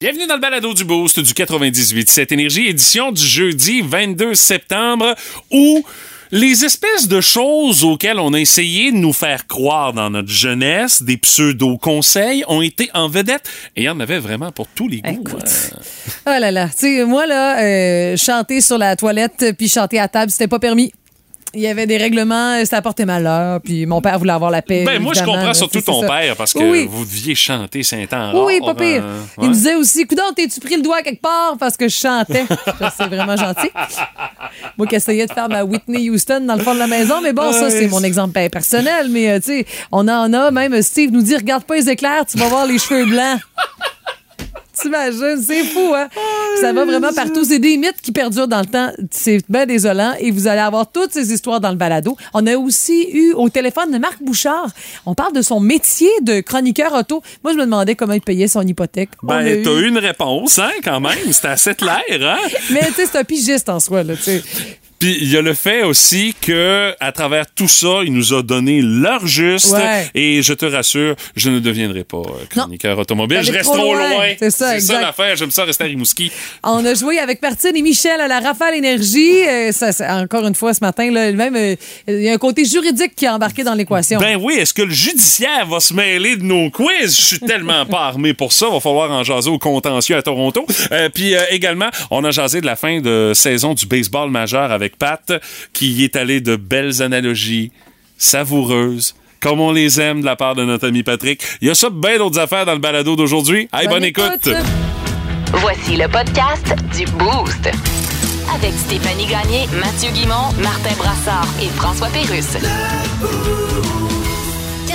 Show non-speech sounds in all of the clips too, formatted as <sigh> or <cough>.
Bienvenue dans le balado du Boost du 98 cette énergie édition du jeudi 22 septembre où les espèces de choses auxquelles on a essayé de nous faire croire dans notre jeunesse, des pseudo-conseils, ont été en vedette et il y en avait vraiment pour tous les goûts. Écoute. Euh, Oh là là. Tu sais, moi, là, euh, chanter sur la toilette puis chanter à table, c'était pas permis. Il y avait des règlements, c'était à porter malheur, puis mon père voulait avoir la paix. Ben, moi, je comprends là, surtout ton ça. père parce que Oui. vous deviez chanter Saint-Anne. Oui, pas pire. euh, Il me disait aussi, coudon, t'es-tu pris le doigt quelque part? Parce que je chantais? <laughs> c'est vraiment gentil. Moi qui essayais de faire ma Whitney Houston dans le fond de la maison, mais bon, ça, c'est mon exemple personnel, mais euh, tu sais, on en a, même Steve nous dit, regarde pas les éclairs, tu vas voir les cheveux blancs. T'imagines, c'est fou, hein? <laughs> Ça va vraiment partout. C'est des mythes qui perdurent dans le temps. C'est bien désolant. Et vous allez avoir toutes ces histoires dans le balado. On a aussi eu au téléphone de Marc Bouchard. On parle de son métier de chroniqueur auto. Moi, je me demandais comment il payait son hypothèque. Ben, t'as eu une réponse, hein, quand même. C'était assez clair, hein? <laughs> Mais tu sais, c'est un pigiste en soi, là, tu sais. Puis il y a le fait aussi que à travers tout ça, il nous a donné l'heure juste. Ouais. Et je te rassure, je ne deviendrai pas euh, chroniqueur automobile. Je reste trop loin. loin. C'est ça, exact. l'affaire. J'aime ça rester à Rimouski. On a joué avec Martine et Michel à la Rafale Énergie. Euh, ça, c'est- encore une fois, ce matin, là, même, euh, il y a un côté juridique qui est embarqué dans l'équation. Ben oui, est-ce que le judiciaire va se mêler de nos quiz? Je suis tellement pas armé pour ça. Va falloir en jaser au contentieux à Toronto. Euh, Puis également, on a jasé de la fin de saison du baseball majeur avec Pat, qui y est allé de belles analogies savoureuses. Comme on les aime de la part de notre ami Patrick. Il y a ça bien d'autres affaires dans le balado d'aujourd'hui. Hey, bonne, écoute. Voici le podcast du Boost. Avec Stéphanie Gagné, Mathieu Guimont, Martin Brassard et François Pérusse.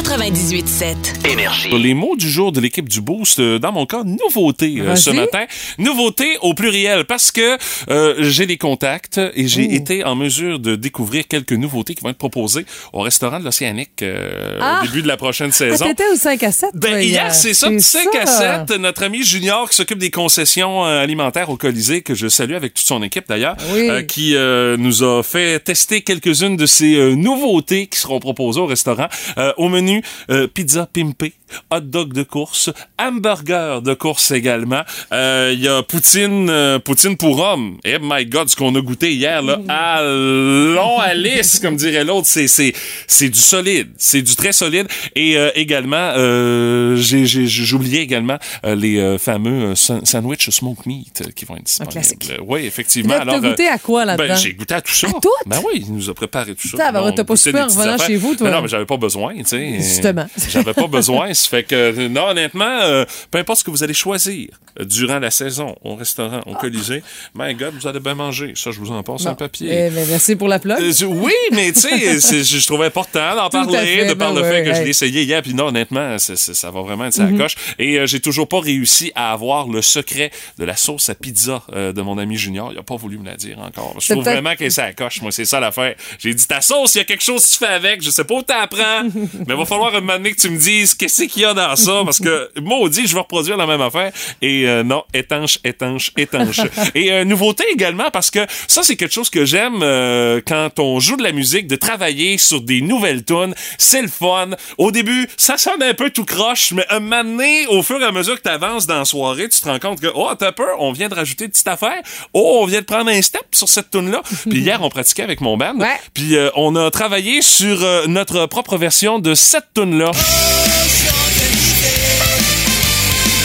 98.7. Les mots du jour de l'équipe du Boost, euh, dans mon cas, nouveauté euh, ce matin. Nouveauté au pluriel parce que euh, j'ai des contacts et j'ai été en mesure de découvrir quelques nouveautés qui vont être proposées au restaurant de l'Océanique euh, Ah! au début de la prochaine Ah, saison. T'étais au 5 à 7? Ben, hier, c'est ça, 5 à ça. 7. Notre ami Junior qui s'occupe des concessions euh, alimentaires au Colisée, que je salue avec toute son équipe d'ailleurs, Oui. euh, qui euh, nous a fait tester quelques-unes de ces euh, nouveautés qui seront proposées au restaurant. Euh, au menu, euh, pizza pimpée, hot dog de course, hamburger de course également. Euh, Il y a poutine, euh, poutine pour homme. Eh my God, ce qu'on a goûté hier, là, allons Alice, comme dirait l'autre, c'est c'est c'est du solide, c'est du très solide. Et euh, également, euh, j'ai oublié également euh, les euh, fameux euh, san- sandwich smoke meat euh, qui vont être disponibles. classique. Oui, effectivement. T'as goûté à quoi, là-dedans? Ben, j'ai goûté à tout ça. À tout? Ben oui, il nous a préparé tout ça. T'as, ben, pas super affaires. chez vous, toi. Mais non, mais j'avais pas besoin, tu sais. Justement. J'avais pas besoin. Ça fait que, non, honnêtement, euh, peu importe ce que vous allez choisir euh, durant la saison au restaurant, au Colisée, my God, vous allez bien manger. Ça, je vous en passe un papier. Eh ben, merci pour la plug. Euh, oui, mais tu sais, <laughs> je trouvais important d'en parler, fait, de par ben le ouais, fait que je l'ai essayé hier. Puis non, honnêtement, ça va vraiment être sa coche. Et euh, j'ai toujours pas réussi à avoir le secret de la sauce à pizza euh, de mon ami Junior. Il a pas voulu me la dire encore. Je trouve vraiment qu'elle est sa coche. Moi, c'est ça l'affaire. J'ai dit ta sauce, il y a quelque chose que tu fais avec. Je sais pas où t'apprends, <laughs> mais il va falloir un moment donné que tu me dises qu'est-ce qu'il y a dans ça, parce que <laughs> maudit, je vais reproduire la même affaire. Et euh, non, étanche, étanche, étanche. <laughs> Et euh, nouveauté également, parce que ça, c'est quelque chose que j'aime euh, quand on joue de la musique, de travailler sur des nouvelles tunes. C'est le fun. Au début, ça sonne un peu tout croche, mais un moment donné, au fur et à mesure que tu avances dans la soirée, tu te rends compte que, oh, t'as peur, on vient de rajouter une petite affaire. Oh, on vient de prendre un step sur cette tune-là. <laughs> Puis hier, on pratiquait avec mon band. Ouais. Puis euh, on a travaillé sur euh, notre propre version de cette tune-là.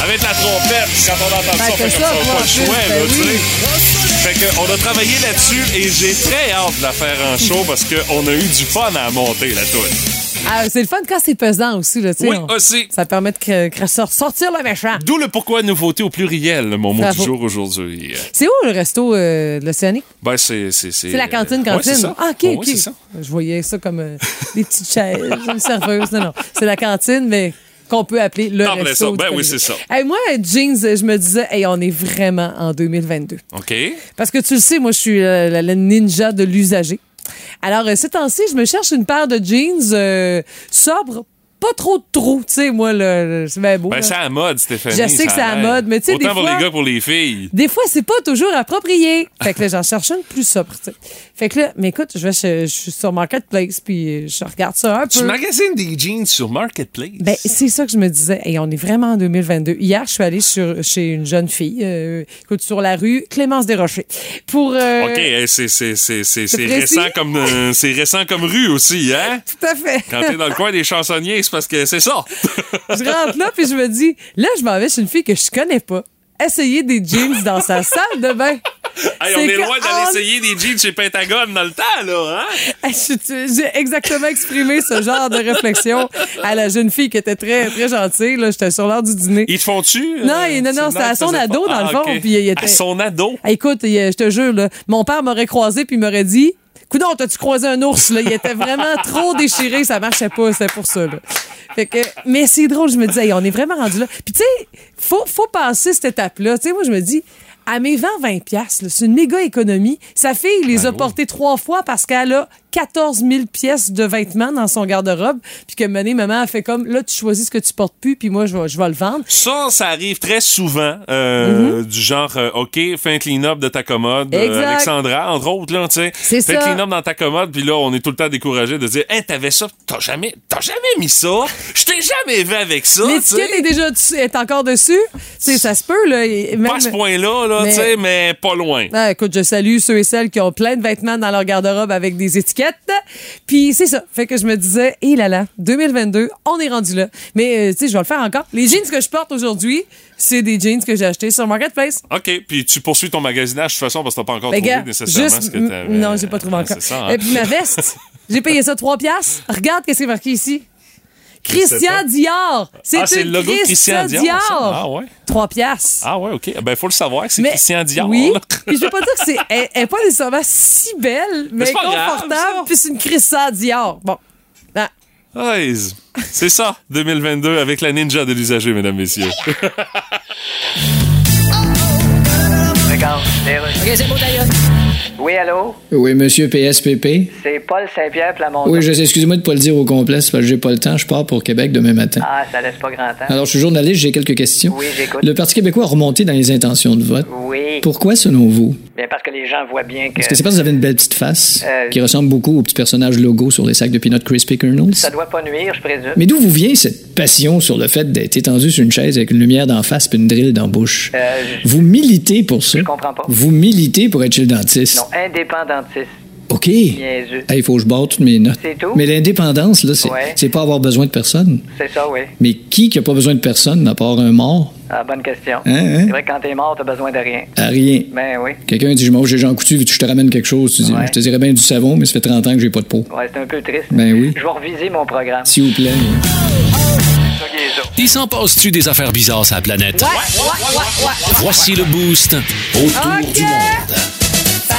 La trompette, quand on entend Ben, ça, on c'est fait ça, pas le plus, choix, ben là, tu sais. Fait que on a travaillé là-dessus et j'ai très hâte de la faire en show parce qu'on a eu du fun à monter la tune. Ah, c'est le fun quand c'est pesant aussi, là, tu sais. Oui, on- aussi. Ça permet de cre- sor- sortir le méchant. D'où le pourquoi nouveauté au pluriel, mon mot du jour aujourd'hui. C'est où le resto euh, de l'Océanique? Ben, c'est. C'est la cantine, Ouais, cantine. ça. ah, OK, OK. ça. Je voyais ça comme euh, des petites chaises, une serveuse. Non, non. C'est la cantine, mais qu'on peut appeler le Appelez resto. Ben oui, c'est ça. Hey, moi, jeans, je me disais, hey, on est vraiment en 2022. OK. Parce que tu le sais, moi, je suis euh, la, la ninja de l'usager. Alors, euh, ces temps-ci, je me cherche une paire de jeans euh, sobres, pas trop de trous, tu sais, moi, là. C'est bien beau. Ben, c'est à la mode, Stéphanie. Je sais que c'est à la mode, mais tu sais, des pour fois- les gars pour les filles. Des fois, c'est pas toujours approprié. Fait que là, j'en cherche une plus sobre, tu sais. Fait que là, mais écoute, je vais, je, je suis sur Marketplace, puis je regarde ça un Tu peu. magasines des jeans sur Marketplace? Ben, c'est ça que je me disais. Et on est vraiment en 2022. Hier, je suis allée sur, chez une jeune fille, euh, écoute, sur la rue Clémence Desrochers. Pour. euh, OK, c'est c'est- récent comme euh, c'est récent comme rue aussi, hein? <laughs> Tout à fait. Quand t'es dans le coin des chansonniers, c'est parce que c'est ça. <laughs> je rentre là, puis je me dis, là, je m'en vais chez une fille que je connais pas. Essayer des jeans dans sa salle de bain. <laughs> Hey, on est loin d'aller on- essayer des jeans chez Pentagone dans le temps, là, hein? <laughs> J'ai exactement exprimé ce genre de réflexion à la jeune fille qui était très, très gentille. Là, j'étais sur l'heure du dîner. Ils te font-tu? Non, euh, non, non, une c'était à blague son ado, pas? dans le Ah, fond, ok. puis il était- À son ado? Ah, écoute, je te jure, là, mon père m'aurait croisé puis m'aurait dit Coudon, t'as-tu croisé un ours? Là? Il était vraiment trop déchiré, ça marchait pas, c'était pour ça. Là. Fait que, mais c'est drôle, je me disais, hey, on est vraiment rendu là. Puis tu sais, faut, faut passer cette étape-là. Tu sais, moi, je me dis, à mes 20-20 piastres, là, c'est une méga économie. Sa fille Ben les a portées trois fois parce qu'elle a 14 000 pièces de vêtements dans son garde-robe. Puis que Mané, maman a fait comme, là, tu choisis ce que tu portes plus, puis moi, je vais, je vais le vendre. Ça, ça arrive très souvent, euh, du genre, euh, OK, fais un clean-up de ta commode. euh. Alexandra, entre autres, là, tu sais. C'est Fais un clean-up dans ta commode, puis là, on est tout le temps découragé de dire, hey, t'avais ça, t'as jamais, t'as jamais mis ça, je t'ai jamais vu avec ça, L'étiquette est déjà dessus- est encore dessus. Tu sais, ça se peut, là. Pas à ce point-là, là, Mais- tu sais, mais pas loin. Ah, écoute, je salue ceux et celles qui ont plein de vêtements dans leur garde-robe avec des étiquettes. Puis c'est ça. Fait que je me disais, hé là là, 2022, on est rendu là. Mais euh, tu sais, je vais le faire encore. Les jeans que je porte aujourd'hui, c'est des jeans que j'ai achetés sur Marketplace. OK, puis tu poursuis ton magasinage de toute façon parce que t'as pas encore Ben, trouvé gars, nécessairement juste, ce que t'avais. non, j'ai pas trouvé Ouais, encore. C'est ça, hein? Et puis ma veste, j'ai payé ça 3 piastres. Regarde qu'est-ce qui est marqué ici. Sais Christian. Dior. C'est Ah, c'est une le logo de Christian Dior? Ah ouais? 3 piastres. Ah ouais, OK. Ben, faut le savoir que c'est Mais- Christian Dior. Oui. <laughs> Puis je veux pas dire que c'est elle, elle est pas nécessairement si belle, mais, c'est grave, confortable. Puis c'est une Christian Dior. Bon. Ah. C'est ça, 2022 avec la ninja de l'usager, mesdames, messieurs. <laughs> Regarde, les Russes. Oui, allô? Oui, monsieur PSPP. C'est Paul Saint-Pierre Plamondon. Oui, je sais, excusez-moi de pas le dire au complet, parce que j'ai pas le temps. Je pars pour Québec demain matin. Ah, ça laisse pas grand temps. Alors, je suis journaliste, j'ai quelques questions. Oui, j'écoute. Le Parti québécois a remonté dans les intentions de vote. Oui. Pourquoi, selon vous? Bien, parce que les gens voient bien que Est-ce que c'est parce que vous avez une belle petite face Euh, qui ressemble beaucoup au petit personnage logo sur les sacs de Peanut Crispy Kernels? ça doit pas nuire, je présume. Mais d'où vous vient cette passion sur le fait d'être étendu sur une chaise avec une lumière d'en face et une drille dans la bouche? Euh, je- Vous militez pour ça? Je comprends pas. Vous militez pour être chez le dentiste? Non, indépendantiste. OK. Il faut que je barre toutes mes notes. C'est tout? Mais l'indépendance, là, c'est Ouais. c'est pas avoir besoin de personne. C'est ça, oui. Mais qui qui a pas besoin de personne à part un mort? Ah, bonne question. Hein, hein? C'est vrai que quand t'es mort, t'as besoin de rien. À rien. Ben oui. Quelqu'un dit, je mange Jean Coutu, je te ramène quelque chose? Tu dis, Ouais. je te dirais bien du savon, mais ça fait 30 ans que j'ai pas de peau. Ouais, c'est un peu triste. Ben oui. Je vais reviser mon programme. S'il vous plaît. Il s'en passe-tu des affaires bizarres sur la planète? Voici le boost autour OK. du monde.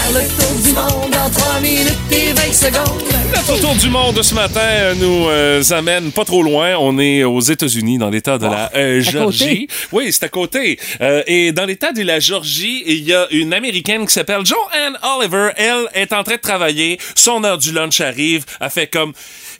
Faire le tour du monde en 3 minutes et 20 secondes. Notre tour du monde ce matin euh, nous euh, amène pas trop loin. On est aux États-Unis, dans l'État de la euh, Georgie. Oui, c'est à côté. Euh, et dans l'État de la Georgie, il y a une Américaine qui s'appelle Joanne Oliver. Elle est en train de travailler. Son heure du lunch arrive. Elle fait comme...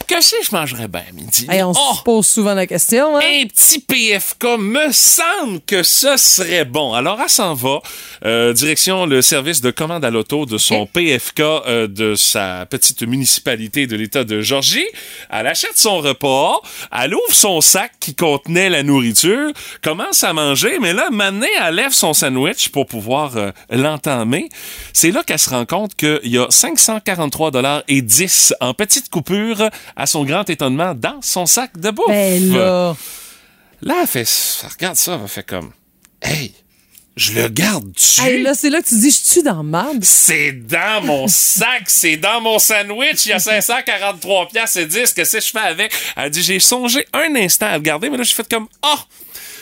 Qu'est-ce que je mangerais bien à midi? Hey, on Oh! se pose souvent la question. Hein? Un petit PFK, me semble que ce serait bon. Alors, elle s'en va, euh, direction le service de commande à l'auto de son PFK euh, de sa petite municipalité de l'État de Georgie. Elle achète son repas, elle ouvre son sac qui contenait la nourriture, commence à manger, mais là, maintenant, elle lève son sandwich pour pouvoir euh, l'entamer. C'est là qu'elle se rend compte qu'il y a 543 dollars et 10 en petites coupures à son grand étonnement dans son sac de bouffe. Ben là. Là, elle fait, elle regarde ça, elle fait comme, hey, je le garde dessus. Hey, là, c'est là que tu dis, je suis dans le marde. C'est dans mon <laughs> sac, c'est dans mon sandwich, il y a 543 pièces et 10, qu'est-ce que je fais avec? Elle dit, j'ai songé un instant à le garder, mais là, j'ai fait comme, ah,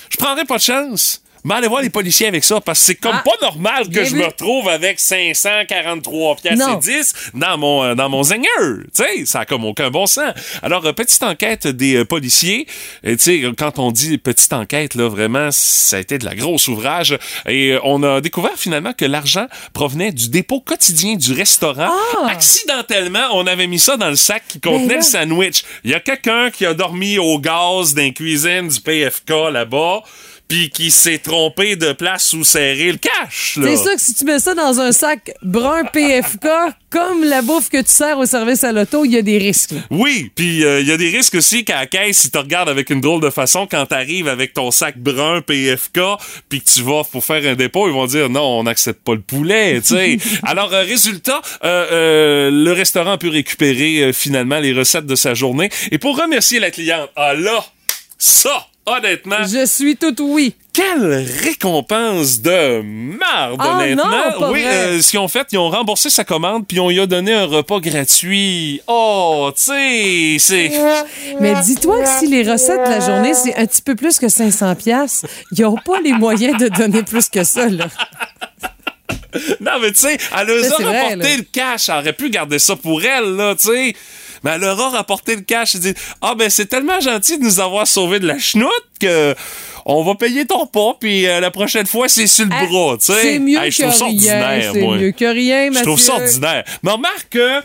je prendrais pas de chance. Mais allez voir les policiers avec ça, parce que c'est comme Ah. pas normal que je vu. me retrouve avec 543 pièces et 10 dans mon, euh, dans mon Zingeur. Tu sais, ça a comme aucun bon sens. Alors, euh, petite enquête des euh, policiers. Et tu sais, quand on dit petite enquête, là, vraiment, ça a été de la grosse ouvrage. Et euh, on a découvert finalement que l'argent provenait du dépôt quotidien du restaurant. Ah! Accidentellement, on avait mis ça dans le sac qui contenait Ben le sandwich. Il y a quelqu'un qui a dormi au gaz dans la cuisine du PFK là-bas, puis qui s'est trompé de place où serrer le cash. là. C'est sûr que si tu mets ça dans un sac brun PFK, comme la bouffe que tu sers au service à l'auto, il y a des risques. Oui, puis euh, il y a des risques aussi qu'à la caisse, si tu regardes avec une drôle de façon, quand t'arrives avec ton sac brun PFK, puis que tu vas pour faire un dépôt, ils vont dire non, on n'accepte pas le poulet, tu sais. <laughs> Alors, euh, résultat, euh, euh, le restaurant a pu récupérer euh, finalement les recettes de sa journée. Et pour remercier la cliente, ah là, ça, honnêtement, Je suis tout oui. quelle récompense de marde, Ah honnêtement. non, oui, euh, ce qu'ils ont fait, ils ont remboursé sa commande puis on lui a donné un repas gratuit. Oh, tu sais, c'est... <laughs> Mais dis-toi que si les recettes de la journée, c'est un petit peu plus que 500 pièces, ils n'ont pas les moyens de donner plus que ça. Là. Non, mais tu sais, elle Ça, a rapporté le cash. Elle aurait pu garder ça pour elle, là, tu sais. Mais elle leur a rapporté le cash et dit Ah, ben, c'est tellement gentil de nous avoir sauvé de la chenoute que on va payer ton pas, puis euh, la prochaine fois, c'est sur le Ah, bras, tu sais. C'est mieux Hey, que ça rien. ordinaire, C'est mieux que rien, Je trouve ça ordinaire. Mais remarque que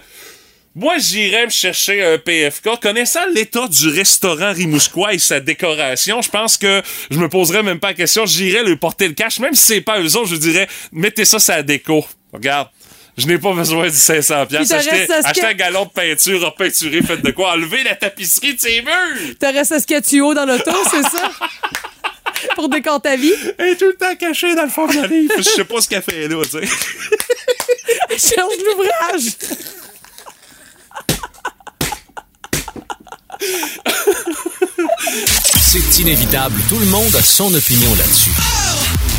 moi, j'irais me chercher un PFK. Connaissant l'état du restaurant Rimouskois et sa décoration, je pense que je me poserais même pas la question. J'irais lui porter le cash. Même si c'est pas eux autres, je dirais, mettez ça la déco. Regarde. Je n'ai pas besoin du 500 Puis pièces. ce que- un galon de peinture repeinturé, faites de quoi? Enlevez la tapisserie de ses murs! T'as resté Saskatchewan dans l'auto, c'est ça? <laughs> Pour décompter ta vie? Est tout le temps cachée dans le fond de la livre. Je sais pas ce qu'elle fait là, tu sais. Cherche l'ouvrage. C'est inévitable, tout le monde a son opinion là-dessus.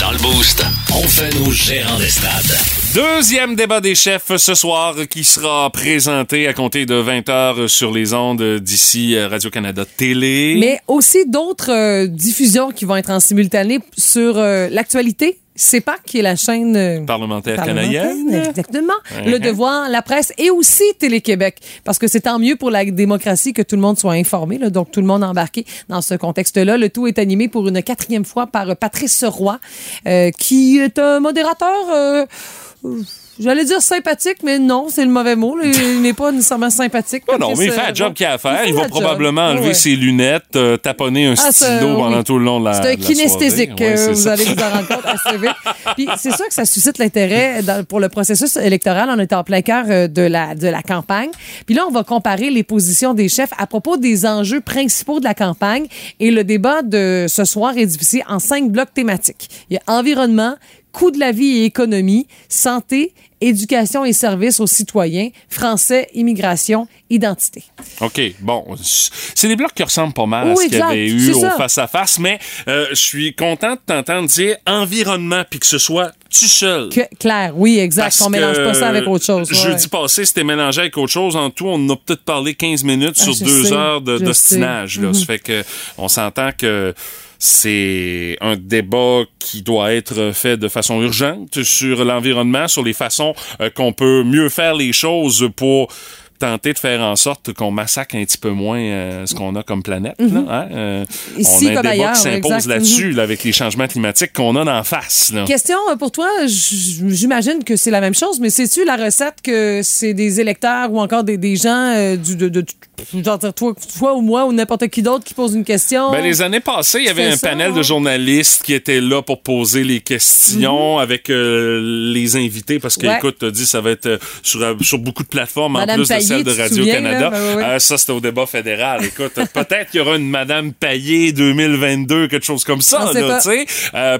Dans le Boost, on fait nos gérants des stades. Deuxième débat des chefs ce soir qui sera présenté à compter de 20h sur les ondes d'ici euh, Radio-Canada Télé. Mais aussi d'autres euh, diffusions qui vont être en simultané sur euh, l'actualité. CEPAC, qui est la chaîne euh, Parlementaire parlementaire, canadienne. Exactement. Uh-huh. Le Devoir, la presse et aussi Télé-Québec. Parce que c'est tant mieux pour la démocratie que tout le monde soit informé, là, donc tout le monde embarqué dans ce contexte-là. Le tout est animé pour une quatrième fois par Patrice Roy, euh, qui est un modérateur... euh, J'allais dire sympathique, mais non, c'est le mauvais mot. Il n'est pas nécessairement sympathique. Oh non, mais il fait un job qu'il a à faire. fait Il va job. probablement enlever Ouais. ses lunettes, euh, taponner un Ah, stylo oui. pendant tout le long de la C'est un kinesthésique. Ouais, vous ça. allez vous en rendre compte assez vite. <laughs> Puis c'est sûr que ça suscite l'intérêt pour le processus électoral. On est en plein cœur euh, de la, de la campagne. Puis là, on va comparer les positions des chefs à propos des enjeux principaux de la campagne. Et le débat de ce soir est divisé en cinq blocs thématiques. Il y a environnement, coût de la vie et économie, santé, éducation et services aux citoyens, français, immigration, identité. OK, bon. C'est des blocs qui ressemblent pas mal à ce qu'il y avait eu au ça. face-à-face, mais euh, je suis content de t'entendre dire environnement, puis que ce soit tu seul. Que, clair, oui, exact. Parce On mélange pas ça avec autre chose. ouais. Jeudi passé, c'était mélangé avec autre chose. En tout, on a peut-être parlé 15 minutes Ah, sur deux sais, heures de- d'ostinage. sais. là. Mhm. Ça fait que on s'entend que c'est un débat qui doit être fait de façon urgente sur l'environnement, sur les façons euh, qu'on peut mieux faire les choses pour tenter de faire en sorte qu'on massacre un petit peu moins euh, ce qu'on a comme planète. là, hein? Euh. Ici on a un comme débat ailleurs, qui s'impose là-dessus, là, avec les changements climatiques qu'on a en face. Là. Question pour toi, j'imagine que c'est la même chose, mais sais-tu la recette que c'est des électeurs ou encore des, des gens euh, du, de, de- genre, toi, toi ou moi ou n'importe qui d'autre qui pose une question? Ben, les années passées, il y avait un ça, panel hein? de journalistes qui étaient là pour poser les questions avec euh, les invités parce que, Mhm. Ouais. écoute, t'as dit, ça va être euh, sur, euh, sur beaucoup de plateformes Madame en plus Payet, de celle de Radio-Canada. Ben. Euh, ça, c'était au débat fédéral. Écoute, <laughs> peut-être qu'il y aura une Madame Payet 2022, quelque chose comme ça,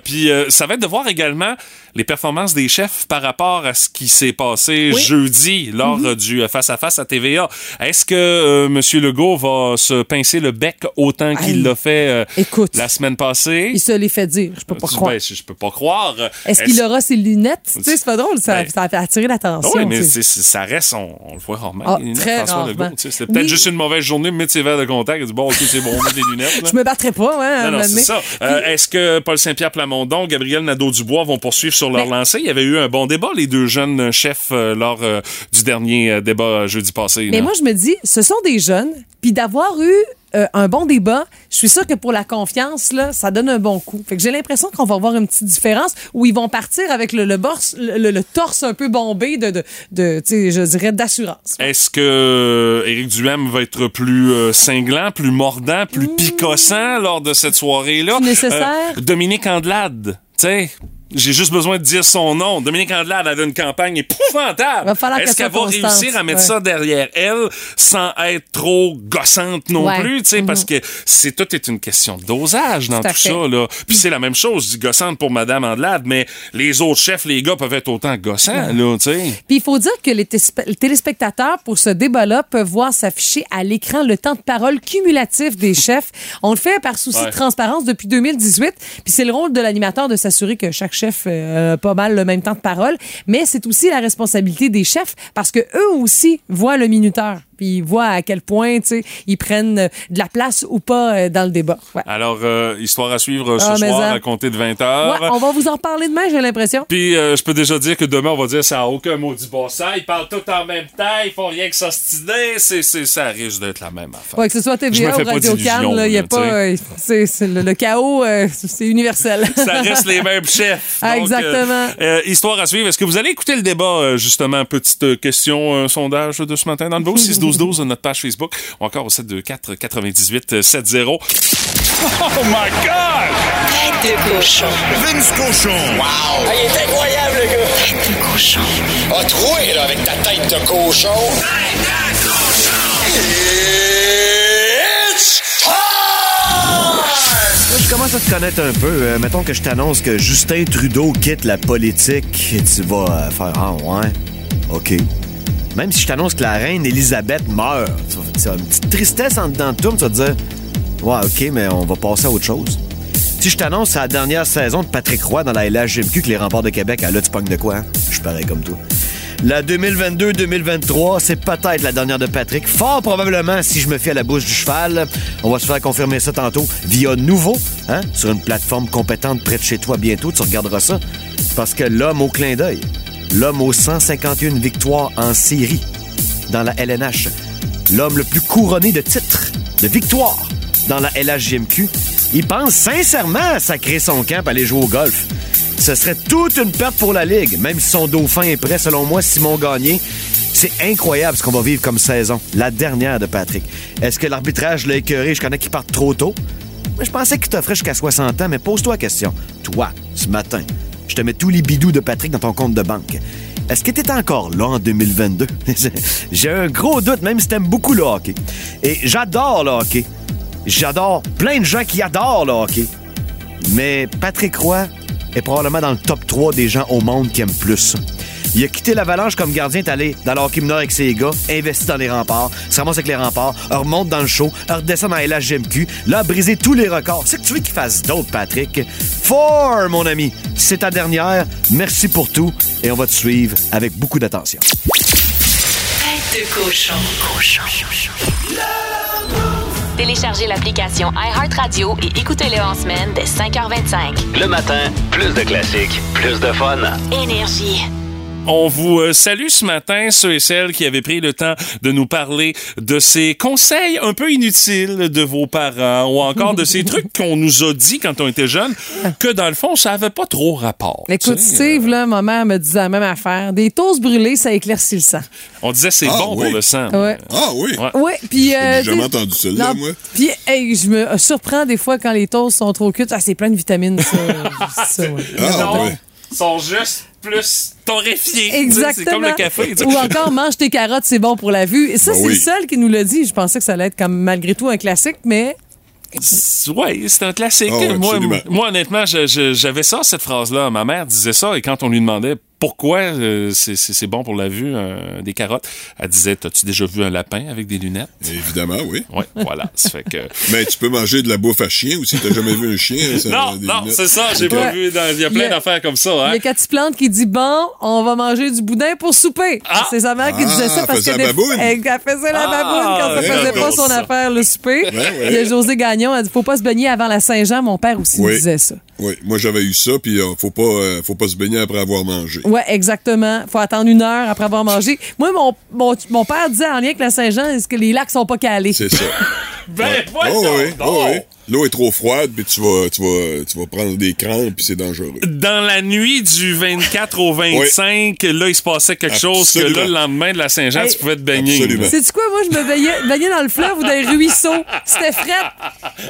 Puis, euh, ça va être de voir également les performances des chefs par rapport à ce qui s'est passé Oui. jeudi lors Mhm. euh, du euh, face-à-face à TVA. Est-ce que euh, M. Legault va se pincer le bec autant qu'il l'a fait euh, Écoute. la semaine passée? Il se les fait dire. Je peux pas Tu- croire. ben, je, peux pas croire. Est-ce qu'il aura ses lunettes? Tu sais, c'est pas drôle. Ça, Ben, ça a attirer l'attention. Oui, mais ça reste, on, on le voit rarement. Ah, très François rarement. Legault, tu sais. C'était peut-être Oui. juste une mauvaise journée mettre ses verres de contact. Il dit, bon, OK, c'est bon, on met des lunettes. <laughs> là. Je me battrais pas, un Non, non, c'est ça. Euh, Est-ce que Paul Saint-Pierre Plamondon, Gabriel Nadeau-Dubois vont poursuivre sur leur Mais- lancée? Il y avait eu un bon débat, les deux jeunes chefs, euh, lors euh, du dernier euh, débat jeudi passé. Mais là. moi, je me dis, ce sont des jeunes, puis d'avoir eu euh, un bon débat, je suis sûre que pour la confiance, là, ça donne un bon coup. Fait que j'ai l'impression qu'on va voir une petite différence où ils vont partir avec le, le, borse- le, le- le torse un peu bombé de, de, de je dirais, d'assurance. Est-ce que Éric Duhem va être plus euh, cinglant, plus mordant, plus picossant lors de cette soirée-là? Nécessaire. Euh, Dominique Andelade, tu sais. J'ai juste besoin de dire son nom. Dominique Andelade avait une campagne épouvantable. Va falloir Est-ce qu'elle va réussir à mettre Ouais. ça derrière elle sans être trop gossante non Ouais. plus, tu sais, parce que c'est tout est une question de dosage dans Tout ça, là. Puis c'est la même chose, je dis gossante pour Madame Andelade, mais les autres chefs, les gars, peuvent être autant gossants, là, tu sais. Puis il faut dire que les téléspectateurs, pour ce débat-là, peuvent voir s'afficher à l'écran le temps de parole cumulatif des chefs. On le fait par souci de transparence depuis 2018. Puis c'est le rôle de l'animateur de s'assurer que chaque chef euh, pas mal le même temps de parole. Mais c'est aussi la responsabilité des chefs parce que eux aussi voient le minuteur. Puis ils voient à quel point, ils prennent euh, de la place ou pas euh, dans le débat. Ouais. Alors, euh, histoire à suivre ce Ah, soir ça. à compter de 20 Ouais, heures. on va vous en reparler demain, j'ai l'impression. Puis euh, je peux déjà dire que demain, on va dire ça n'a aucun mot du bon sens. Ils parlent tout en même temps, ils font rien que s'ostiner. C'est, c'est, ça risque d'être la même affaire. Ouais, que ce soit TVA ou pas Radio d'illusions, Cannes, il y a pas, euh, c'est, c'est le, le chaos, c'est universel. <laughs> Ça reste les mêmes chefs. Ah, Donc, exactement. histoire à suivre. Est-ce que vous allez écouter le débat, justement? Petite question, sondage de ce matin dans le beau <laughs> 6-12-12 de notre page Facebook ou encore au 724 98 70 Oh my God! Tête de cochon. Vince Cochon. Wow! il est incroyable, le gars! Tête de cochon. A troué, là, avec ta tête de cochon. It's time! Je commence à te connaître un peu. Euh, mettons que je t'annonce que Justin Trudeau quitte la politique. Tu vas euh, faire Ah, ouais. OK. Même si je t'annonce que la reine Elisabeth meurt, tu vas une petite tristesse en dedans de toi, tu vas te dire Ouais, OK, mais on va passer à autre chose. Si je t'annonce la dernière saison de Patrick Roy dans la LHGMQ que les remparts de Québec, ah, là, tu pognes de quoi? hein? Je suis pareil comme toi. La 2022-2023, c'est peut-être la dernière de Patrick. Fort probablement, si je me fie à la bouche du cheval, on va se faire confirmer ça tantôt via Nouveau, hein, sur une plateforme compétente près de chez toi bientôt. Tu regarderas ça. Parce que l'homme au clin d'œil, l'homme aux 151 victoires en série dans la LNH, l'homme le plus couronné de titres, de victoires dans la LHJMQ, il pense sincèrement à sacrer son camp et aller jouer au golf. Ce serait toute une perte pour la Ligue, même si son dauphin est prêt, selon moi, Simon Gagné. C'est incroyable ce qu'on va vivre comme saison, la dernière de Patrick. Est-ce que l'arbitrage l'a écœuré? Je connais qu'il part trop tôt. Je pensais qu'il t'offrait jusqu'à 60 ans, mais pose-toi la question. Toi, ce matin, je te mets tous les bidous de Patrick dans ton compte de banque. Est-ce que t'es encore là en 2022? <laughs> J'ai un gros doute, même si t'aimes beaucoup le hockey. Et j'adore le hockey. J'adore plein de gens qui adorent le hockey. Mais Patrick Roy est probablement dans le top 3 des gens au monde qui aiment plus. Il a quitté l'Avalanche comme gardien, est allé dans le hockey mineur avec ses gars, investi dans les remparts, se ramasse avec les remparts, remonte dans le show, redescend dans la LHGMQ, là, a brisé tous les records. C'est que tu veux qu'il fasse d'autres, Patrick? Four, mon ami! C'est ta dernière. Merci pour tout et on va te suivre avec beaucoup d'attention. Tête de cochon. Cochon. Téléchargez l'application iHeartRadio et écoutez-le en semaine dès 5h25. Le matin, plus de classiques, plus de fun. Énergie. On vous euh, salue ce matin, ceux et celles qui avaient pris le temps de nous parler de ces conseils un peu inutiles de vos parents ou encore de ces <laughs> trucs qu'on nous a dit quand on était jeunes que dans le fond, ça avait pas trop rapport. Écoute, tu sais. Steve, là, ma mère me disait la même affaire. Des toasts brûlés, ça éclaircit le sang. On disait c'est Ah, bon oui. pour le sang. Ouais. Ah oui? Ouais. Ouais, puis. euh, J'ai jamais entendu celle-là, moi. Puis, hey, je me surprends des fois quand les toasts sont trop cuits. Ah, c'est plein de vitamines, ça. <laughs> ça ouais. Ah Non, oui. sont juste plus sais, Exactement. C'est comme le café. Ou encore, mange tes carottes, c'est bon pour la vue. Et ça, Ben c'est oui. le seul qui nous l'a dit. Je pensais que ça allait être comme malgré tout un classique, mais Ouais, c'est un classique. Ah moi, honnêtement, j'avais ça, cette phrase-là. Ma mère disait ça, et quand on lui demandait pourquoi euh, c'est- c'est c'est bon pour la vue, euh, des carottes, elle disait T'as-tu déjà vu un lapin avec des lunettes? Évidemment, oui. Ouais, voilà. Ça fait que. <laughs> Mais tu peux manger de la bouffe à chien aussi. T'as jamais vu un chien? ça Non, non, c'est ça, j'ai pas vu. dans- Il y a Il plein d'affaires comme ça, Il hein. y a Cathy Plante qui dit Bon, on va manger du boudin pour souper. Ah! C'est sa mère qui Ah, disait ça parce faisait que. la des- baboune. Elle, elle faisait la Ah, baboune quand ça ouais, faisait pas son ça. affaire, le souper. ouais. Il y a José Gagnon, elle dit Faut pas se baigner avant la Saint-Jean. Mon père aussi Oui. disait ça. Oui, moi j'avais eu ça, puis euh, faut pas, euh, faut pas se baigner après avoir mangé. Ouais, exactement. Faut attendre une heure après avoir mangé. Moi, mon, mon, mon père disait en lien avec la Saint-Jean, est-ce que les lacs sont pas calés? C'est ça. <laughs> Ben, voyons Oh oui, oh oui. L'eau est trop froide, puis tu vas, tu vas, tu vas prendre des crampes, puis c'est dangereux. Dans la nuit du 24 au 25, là, il se passait quelque chose que là, le lendemain de la Saint-Jean, Hey. tu pouvais te baigner. Absolument. Sais-tu quoi? Moi, je me baignais, baignais dans le fleuve ou dans les ruisseaux. C'était fret.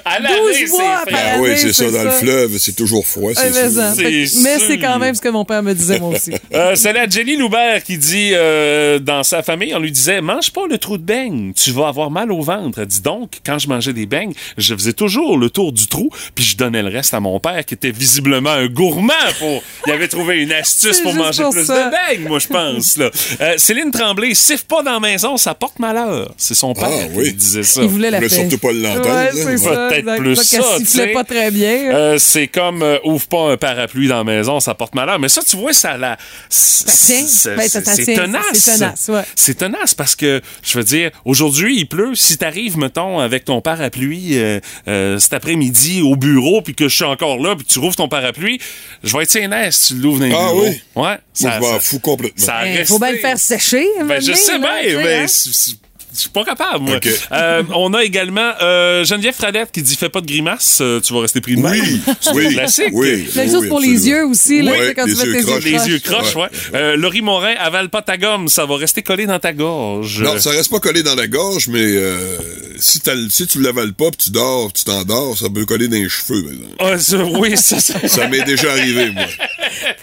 À 12 l'année, mois c'est par frais. Ah oui, c'est ça, c'est dans le fleuve, c'est toujours froid, Ouais, c'est mais, ça. C'est Fait mais c'est quand même ce que mon père me disait, moi aussi. <laughs> Euh, c'est la Jenny Loubert qui dit euh, dans sa famille, on lui disait mange pas le trou de beigne, tu vas avoir mal au ventre. Elle dit donc quand je mangeais des beignes, je faisais toujours le tour du trou, puis je donnais le reste à mon père qui était visiblement un gourmand pour il avait trouvé une astuce pour manger pour plus ça. de beignes, moi je pense là. Euh, Céline Tremblay, siffle pas dans la maison, ça porte malheur. C'est son père Ah, qui oui. disait ça. Il voulait la surtout pas l'entendre, Ouais. Peut-être plus ça, sifflait pas très bien. Euh, c'est comme euh, ouvre pas un parapluie dans la maison, ça porte malheur. Mais ça, tu vois, ça la. C'est- Ben, c'est tenace. C'est tenace, ouais. Tenace parce que, je veux dire, aujourd'hui, il pleut. Si t'arrives, mettons, avec ton parapluie euh, euh, cet après-midi au bureau, puis que je suis encore là, puis que tu rouvres ton parapluie, je vais être sénère si tu l'ouvres dans le Ah bureau. oui? Ouais. Moi, je m'en fous complètement. Ça resté- faut bien le faire sécher. ben, je sais bien, sais, je suis pas capable, moi. Euh, on a également euh, Geneviève Fradette qui dit Fais pas de grimace, euh, tu vas rester pris de main. Oui, C'est un oui, classique. oui. Même oui, chose pour les yeux aussi, là, sais, quand les tu mets yeux tes yeux croches. Les yeux croches, ouais. Ouais. Euh, Laurie Morin, avale pas ta gomme, ça va rester collé dans ta gorge. Non, ça reste pas collé dans la gorge, mais euh, si, t'as le- si tu l'avales pas, puis tu dors, tu t'endors, ça peut coller dans les cheveux. Ah, ça- oui, ça, ça, Ça m'est déjà arrivé, moi. <laughs>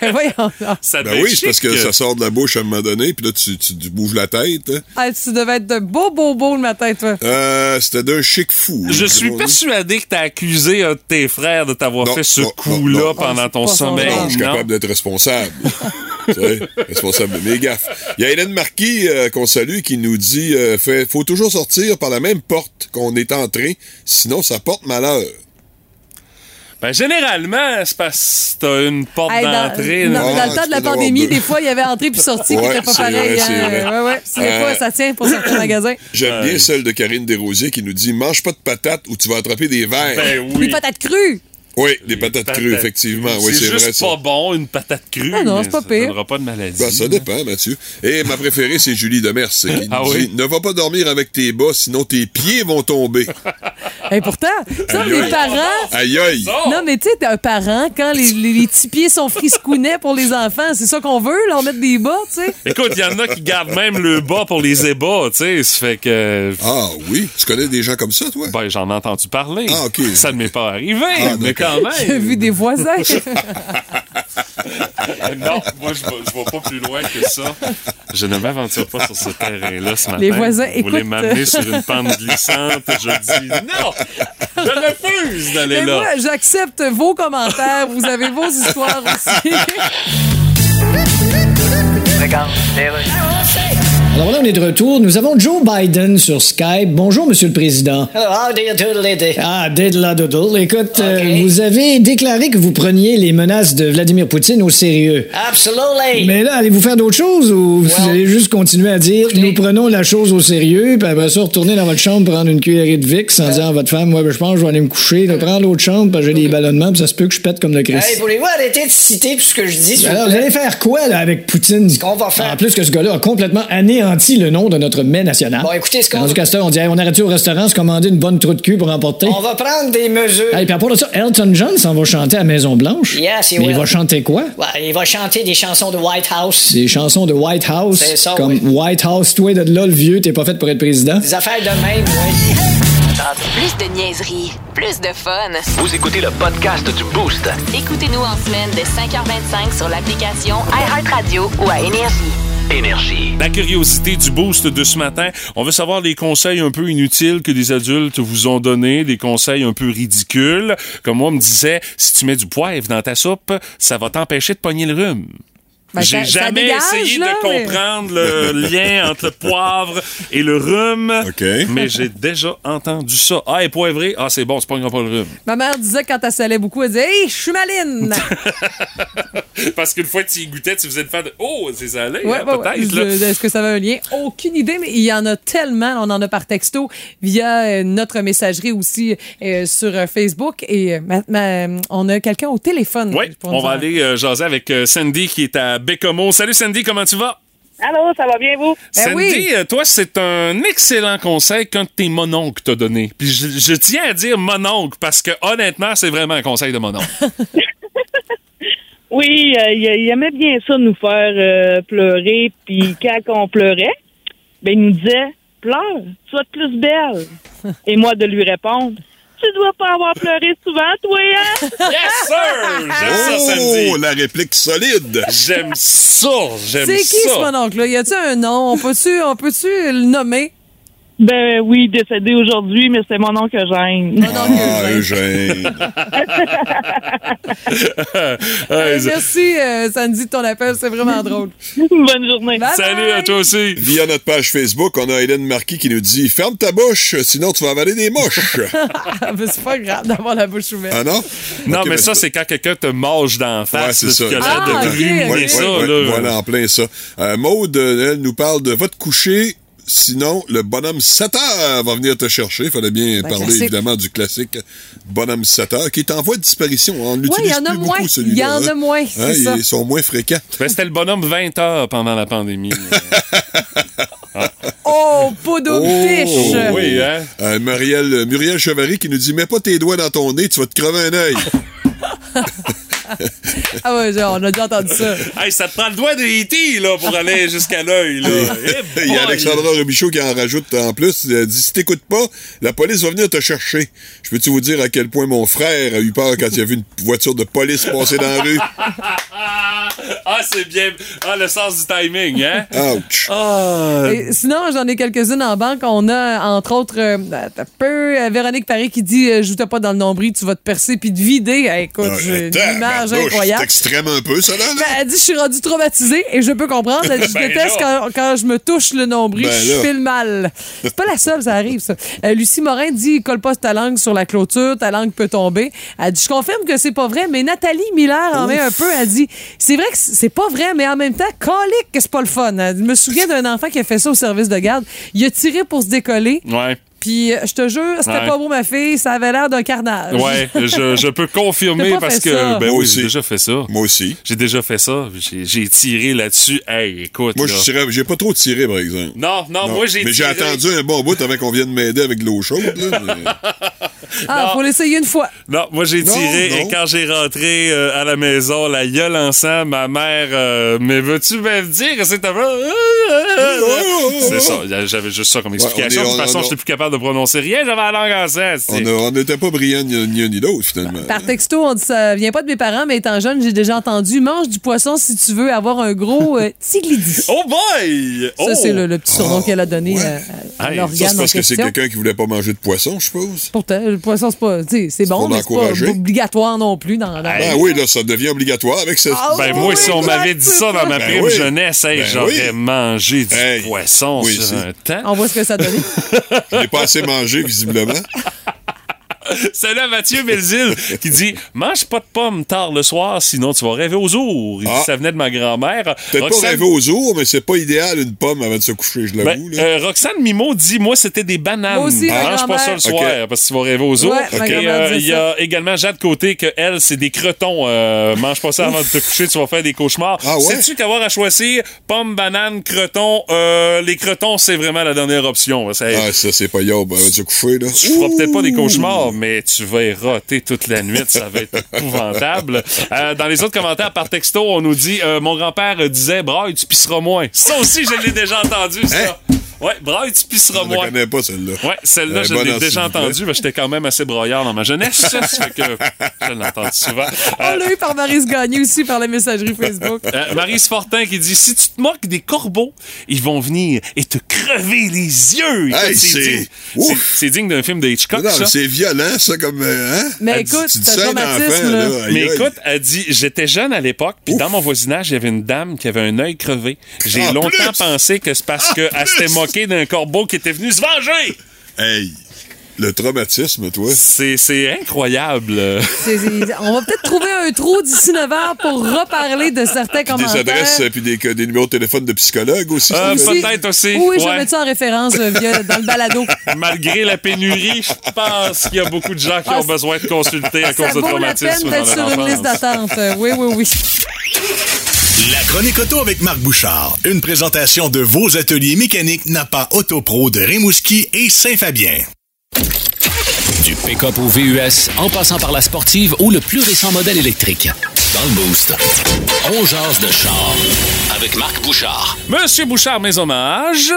Ben, voyons. ça Ben oui, c'est parce que ça sort de la bouche à un moment donné, puis là, tu, tu, tu bouges la tête. hein. Ah, tu devais être de beau, beau, beau le matin, toi. Euh, C'était d'un chic fou. Je suis persuadé que t'as accusé un de tes frères de t'avoir fait ce coup-là pendant ton sommeil. Non, je suis capable d'être responsable. <laughs> Tu sais, responsable de mes gaffes. Il y a Hélène Marquis euh, qu'on salue qui nous dit euh, fait, faut toujours sortir par la même porte qu'on est entré, sinon ça porte malheur. Ben, généralement, c'est parce que t'as une porte Hey, d'entrée. dans- le temps de la pandémie, des fois, il y avait entrée puis sortie qui Ouais, n'était pas pareil. vrai, c'est hein. vrai. Ouais, ouais. Si des Euh, fois, ça tient pour certains <coughs> magasins. J'aime bien celle de Karine Desrosiers qui nous dit mange pas de patates ou tu vas attraper des vers. Ben Les oui. patates crues. Oui, des patates, crues, effectivement. Oui, c'est c'est vrai juste ça. pas bon, une patate crue. Ah non, c'est pas ça pire. donnera pas de maladie. Ben, ça dépend, Mathieu. Et ma préférée, c'est Julie Demers qui <laughs> Ah dit oui? Ne va pas dormir avec tes bas, sinon tes pieds vont tomber. <laughs> Et pourtant, ça, Aïe, les aïe. parents. Aïe aïe! Non, mais tu sais, un parent, quand les, les- les petits pieds sont friscounets pour les enfants, c'est ça qu'on veut, leur mettre des bas, tu sais. Écoute, il y en a qui gardent même le bas pour les ébats, tu sais. Ça fait que. Ah oui, tu connais des gens comme ça, toi? Ben, j'en ai entendu parler. Ah, OK. Ça ne m'est pas arrivé, Ah, mais quand <laughs> J'ai vu des voisins. <laughs> <laughs> non, moi, je vais, je vais pas plus loin que ça. Je ne m'aventure pas sur ce terrain-là ce matin. Les voisins, Vous voulez écoute, m'amener euh, sur une pente glissante, je dis non! Je refuse d'aller Mais là. moi, j'accepte vos commentaires. Vous avez vos histoires aussi. Regarde, les rues. Alors là, on est de retour. Nous avons Joe Biden sur Skype. Bonjour, Monsieur le Président. Hello, how do you doodle? Ah, diddle doodle. Écoute, euh, vous avez déclaré que vous preniez les menaces de Vladimir Poutine au sérieux. Absolutely. Mais là, allez-vous faire d'autres choses ou vous allez juste continuer à dire nous prenons la chose au sérieux, puis après ça, retourner dans votre chambre, prendre une cuillerée de Vicks en disant à votre femme, moi, ben, je pense que je vais aller me coucher, là, prendre l'autre chambre, parce que j'ai des ballonnements, puis ça se peut que je pète comme le Christ. Hey, voulez-vous arrêter de citer tout ce que je dis? Alors, vous allez faire quoi, là, avec Poutine? Ce qu'on va faire- En plus que ce gars-là a complètement anéanti le nom de notre mets national. Bon, écoutez, ce qu'on- Rendu Castor, on dit, hey, on arrête au restaurant, se commander une bonne trou de cul pour emporter. On va prendre des mesures. Hey, puis à part de ça, Elton John s'en va chanter à Maison-Blanche. Yes, Mais il will. va chanter quoi? Ouais, il va chanter des chansons de White House. Des chansons de White House. C'est ça, Comme oui. White House, toi, de là, le vieux, t'es pas fait pour être président. Des affaires de même, oui. Plus de niaiserie, plus de fun. Vous écoutez le podcast du Boost. Écoutez-nous en semaine de 5h25 sur l'application iHeartRadio ou à Énergie. La curiosité du boost de ce matin, on veut savoir les conseils un peu inutiles que des adultes vous ont donnés, des conseils un peu ridicules. Comme moi, on me disait, si tu mets du poivre dans ta soupe, ça va t'empêcher de pogner le rhume. Ben, J'ai jamais dégage, essayé là, de mais- comprendre le <laughs> lien entre le poivre et le rhume, OK. mais j'ai déjà entendu ça. Ah, et poivré, ah c'est bon, c'est pas pas le rhume. Ma mère disait quand elle salait beaucoup, elle disait Hey, je suis maline! <laughs> Parce qu'une fois que tu y goûtais, tu faisais le faire de Oh, c'est salé, Ouais, hein, ouais, ouais. peut-être. là. Je- Est-ce que ça avait un lien? Aucune idée, mais il y en a tellement. On en a par texto via euh, notre messagerie aussi euh, sur euh, Facebook. Et euh, ma- ma- on a quelqu'un au téléphone. Oui, on va aller euh, jaser avec euh, Sandy qui est à Bécomo. Salut Sandy, comment tu vas? Allô, ça va bien, vous? Ben Sandy, oui. euh, toi, c'est un excellent conseil qu'un de tes mononcles t'a donné. Puis je, je tiens à dire mononcle parce que honnêtement, c'est vraiment un conseil de mononcle. <laughs> <laughs> Oui, euh, il, aimait bien ça, nous faire euh, pleurer. Puis quand on pleurait, ben, il nous disait Pleure, tu vas être plus belle. <laughs> Et moi, de lui répondre Tu dois pas avoir pleuré souvent, toi, hein? <laughs> yes, sir! J'aime ça, Sandy. Oh, la réplique solide. J'aime ça, j'aime ça. C'est qui ce mononcle-là? Y a-tu un nom? On peut-tu on peut le nommer? Ben oui, décédé aujourd'hui, mais c'est mon nom que j'aime. Ah, Eugène. Ouais, <laughs> Hey, merci, euh, Sandy, de ton appel. C'est vraiment drôle. <laughs> Bonne journée. Bye Salut bye. à toi aussi. Via notre page Facebook, on a Hélène Marquis qui nous dit Ferme ta bouche, sinon tu vas avaler des mouches. <laughs> Ah, mais c'est pas grave d'avoir la bouche ouverte. ah non? Non, mais ça, c'est quand quelqu'un te mange d'en Ouais, face. c'est là, ça. Ah, de Ouais, ça. ouais, là. ouais, voilà, en plein ça. Euh, Maude, elle nous parle de va te coucher, sinon le bonhomme 7 heures va venir te chercher. Il fallait bien Ben, parler classique. évidemment du classique bonhomme 7 heures qui est en voie de disparition. On Ouais, l'utilise il y en a plus moins. beaucoup celui-là. Il y en a hein. moins, Hein, c'est ça. Ils sont moins fréquents. Ben, c'était le bonhomme 20 heures pendant la pandémie. <laughs> Oh, pot d'eau de fiche! oui, hein? Euh, Muriel, Muriel Chevary qui nous dit Mets pas tes doigts dans ton nez, tu vas te crever un œil. <laughs> Ah ouais, genre, on a déjà entendu ça. Hey, ça te prend le doigt de E.T. là, pour aller jusqu'à l'œil. là. Eh <laughs> Il y a! Alexandra Robichaud qui en rajoute en plus. Elle dit Si t'écoutes pas, la police va venir te chercher. Je peux-tu vous dire à quel point mon frère a eu peur quand il a vu une voiture de police passer dans la rue? <laughs> <laughs> Ah, c'est bien. Ah, le sens du timing, hein? Ouch. Ah. Et sinon, j'en ai quelques-unes en banque. On a, entre autres, euh, t'as peu, euh, Véronique Paris qui dit euh, Joue-toi pas dans le nombril, tu vas te percer puis te vider. Hey, écoute, Ah, j'ai une image C'est incroyable. extrême un peu, ça, là. là. Ben, elle dit Je suis rendue traumatisée et je peux comprendre. Elle dit, <laughs> Je Ben déteste quand, quand je me touche le nombril, Ben je là. file mal. C'est pas la seule, ça arrive, ça. Euh, Lucie Morin dit Colle pas ta langue sur la clôture, ta langue peut tomber. Elle dit Je confirme que c'est pas vrai, mais Nathalie Miller en met un peu. Elle dit C'est vrai que c'est pas vrai, mais en même temps, calique que c'est pas le fun. Je me souviens d'un enfant qui a fait ça au service de garde. Il a tiré pour se décoller. Ouais. Puis, euh, je te jure, c'était Ouais. pas beau, ma fille. Ça avait l'air d'un carnage. Ouais, je, je peux confirmer parce que ça. ben Moi oui, j'ai déjà fait ça. Moi aussi. J'ai déjà fait ça. J'ai tiré là-dessus. Hey, écoute. Moi, là. je tirais- j'ai pas trop tiré, par exemple. Non, non, Non. moi j'ai Mais j'ai attendu un bon bout avant qu'on vienne m'aider avec de l'eau chaude. là. Mais- <laughs> Ah, faut l'essayer une fois. Non, moi j'ai tiré non. et quand j'ai rentré euh, à la maison, la gueule ensemble, ma mère, euh, mais veux-tu me dire que c'est ta C'est ça, j'avais juste ça comme explication. est- de toute on- façon, on- j'étais plus capable de prononcer rien, j'avais la langue en on n'était pas brillants ni un ni l'autre, finalement. Par texto, on dit ça vient pas de mes parents, mais étant jeune, j'ai déjà entendu mange du poisson si tu veux avoir un gros euh, <laughs> tiglidi. Oh boy! Ça, c'est le, le petit surnom qu'elle a donné ouais. à, à- à Hey, l'organe c'est en parce que c'est quelqu'un qui voulait pas manger de poisson, je suppose? Pourtant, le poisson, c'est pas. C'est bon, mais c'est pas obligatoire non plus dans. dans- Ah oui, là, ça devient obligatoire avec ce. Ah, Ben Oh, moi, si on m'avait dit ça dans ma Ben prime oui. jeunesse, hey, Ben j'aurais oui. mangé du Hey, poisson oui, sur un temps. On voit ce que ça donne. <laughs> <laughs> Je n'ai pas assez mangé, visiblement. C'est là Mathieu Belzile qui dit Mange pas de pommes tard le soir, sinon tu vas rêver aux ours. Il dit, Ah. Ça venait de ma grand-mère. Peut-être pas Roxane- rêver aux ours, mais c'est pas idéal une pomme avant de se coucher, je Ben, l'avoue. là. euh, Roxane Mimo dit Moi, c'était des bananes. Moi aussi, ma Mange pas ça le soir parce que tu vas rêver aux ours. Ouais, euh, Il y a également Jade Côté que elle, c'est des cretons. Euh, mange pas ça avant de te coucher, tu vas faire des cauchemars. Ah ouais? Sais-tu qu'avoir à choisir pomme, banane, creton, euh, les cretons, c'est vraiment la dernière option? Ça- Ah, ça, c'est pas yob avant de se coucher, là. tu feras peut-être pas des cauchemars, mais tu vas y roter toute la nuit. Ça va être épouvantable. Euh, dans les autres commentaires par texto, on nous dit euh, Mon grand-père disait Braille, tu pisseras moins. Ça aussi, je l'ai déjà entendu, ça. Hein? Ouais, braille, tu pisseras Je ne connais pas celle-là. Ouais, celle-là, je l'ai déjà entendue, mais j'étais quand même assez broyard dans ma jeunesse. <laughs> ça fait que je l'ai entendu souvent. On l'a eu par Marise Gagné aussi par la messagerie Facebook. Euh, Marise Fortin qui dit si tu te moques des corbeaux, ils vont venir et te crever les yeux. Hey, c'est digne, d'un film de Hitchcock. Non, ça. c'est violent, ça, comme. euh, Hein? Mais écoute, tu dis c'est ça un traumatisme, là. là. Mais aïe. écoute, elle dit j'étais jeune à l'époque, puis dans mon voisinage, il y avait une dame qui avait un œil crevé. J'ai longtemps plus! pensé que c'est parce qu'elle s'était plus! D'un corbeau qui était venu se venger. Hey, le traumatisme, toi. C'est c'est incroyable. On va peut-être trouver un trou d'ici 9 heures pour reparler de certains Des commentaires. adresses, euh, puis des, des numéros de téléphone de psychologues aussi. Euh, ça. Peut-être aussi. Oui, je vais ouais. mettre ça en référence euh, via- dans le balado. Malgré la pénurie, je pense qu'il y a beaucoup de gens qui ont Ah, besoin de consulter à Ça cause de vaut la peine traumatisme d'être sur une liste d'attente. Euh, Oui, oui, oui. La chronique auto avec Marc Bouchard. Une présentation de vos ateliers mécaniques Napa Autopro de Rimouski et Saint-Fabien. Du pick-up au VUS, en passant par la sportive ou le plus récent modèle électrique. Dans le Boost, on jase de char avec Marc Bouchard. Monsieur Bouchard, mes hommages.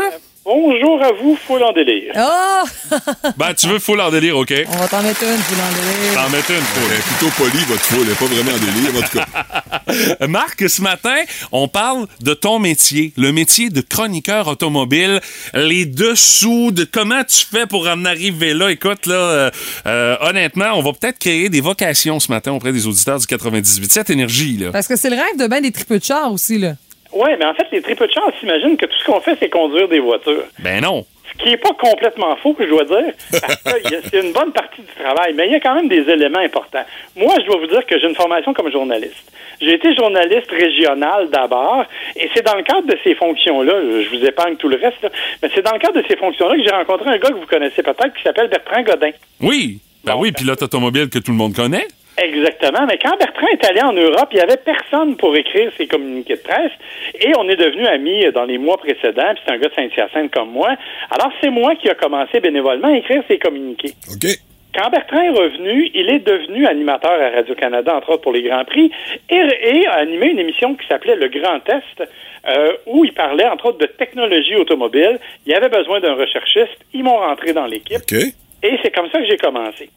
Bonjour à vous, full en délire. Oh! <laughs> Ben, tu veux full en délire, OK? On va t'en mettre une, vous l'en T'en mettre une, full. Elle est plutôt poli, votre foule. Elle n'est pas vraiment en délire, en tout cas. <laughs> Marc, ce matin, on parle de ton métier, le métier de chroniqueur automobile, les dessous de comment tu fais pour en arriver là. Écoute, là, euh, euh, honnêtement, on va peut-être créer des vocations ce matin auprès des auditeurs du 98.7 Énergie, là. Parce que c'est le rêve de ben des tripeux de char aussi, là. Oui, mais en fait, les tripes de chance s'imaginent que tout ce qu'on fait, c'est conduire des voitures. Ben non. Ce qui n'est pas complètement faux, que je dois dire, <laughs> parce que c'est une bonne partie du travail, mais il y a quand même des éléments importants. Moi, je dois vous dire que j'ai une formation comme journaliste. J'ai été journaliste régional d'abord, et c'est dans le cadre de ces fonctions-là, je vous épargne tout le reste, là, mais c'est dans le cadre de ces fonctions-là que j'ai rencontré un gars que vous connaissez peut-être, qui s'appelle Bertrand Godin. Oui. Ben oui, pilote automobile que tout le monde connaît. Exactement. Mais quand Bertrand est allé en Europe, il n'y avait personne pour écrire ses communiqués de presse. Et on est devenus amis dans les mois précédents. Puis c'est un gars de Saint-Hyacinthe comme moi. Alors, c'est moi qui a commencé bénévolement à écrire ses communiqués. OK. Quand Bertrand est revenu, il est devenu animateur à Radio-Canada, entre autres pour les Grands Prix, et, et a animé une émission qui s'appelait Le Grand Test, euh, où il parlait, entre autres, de technologie automobile. Il y avait besoin d'un recherchiste. Ils m'ont rentré dans l'équipe. OK. Et c'est comme ça que j'ai commencé.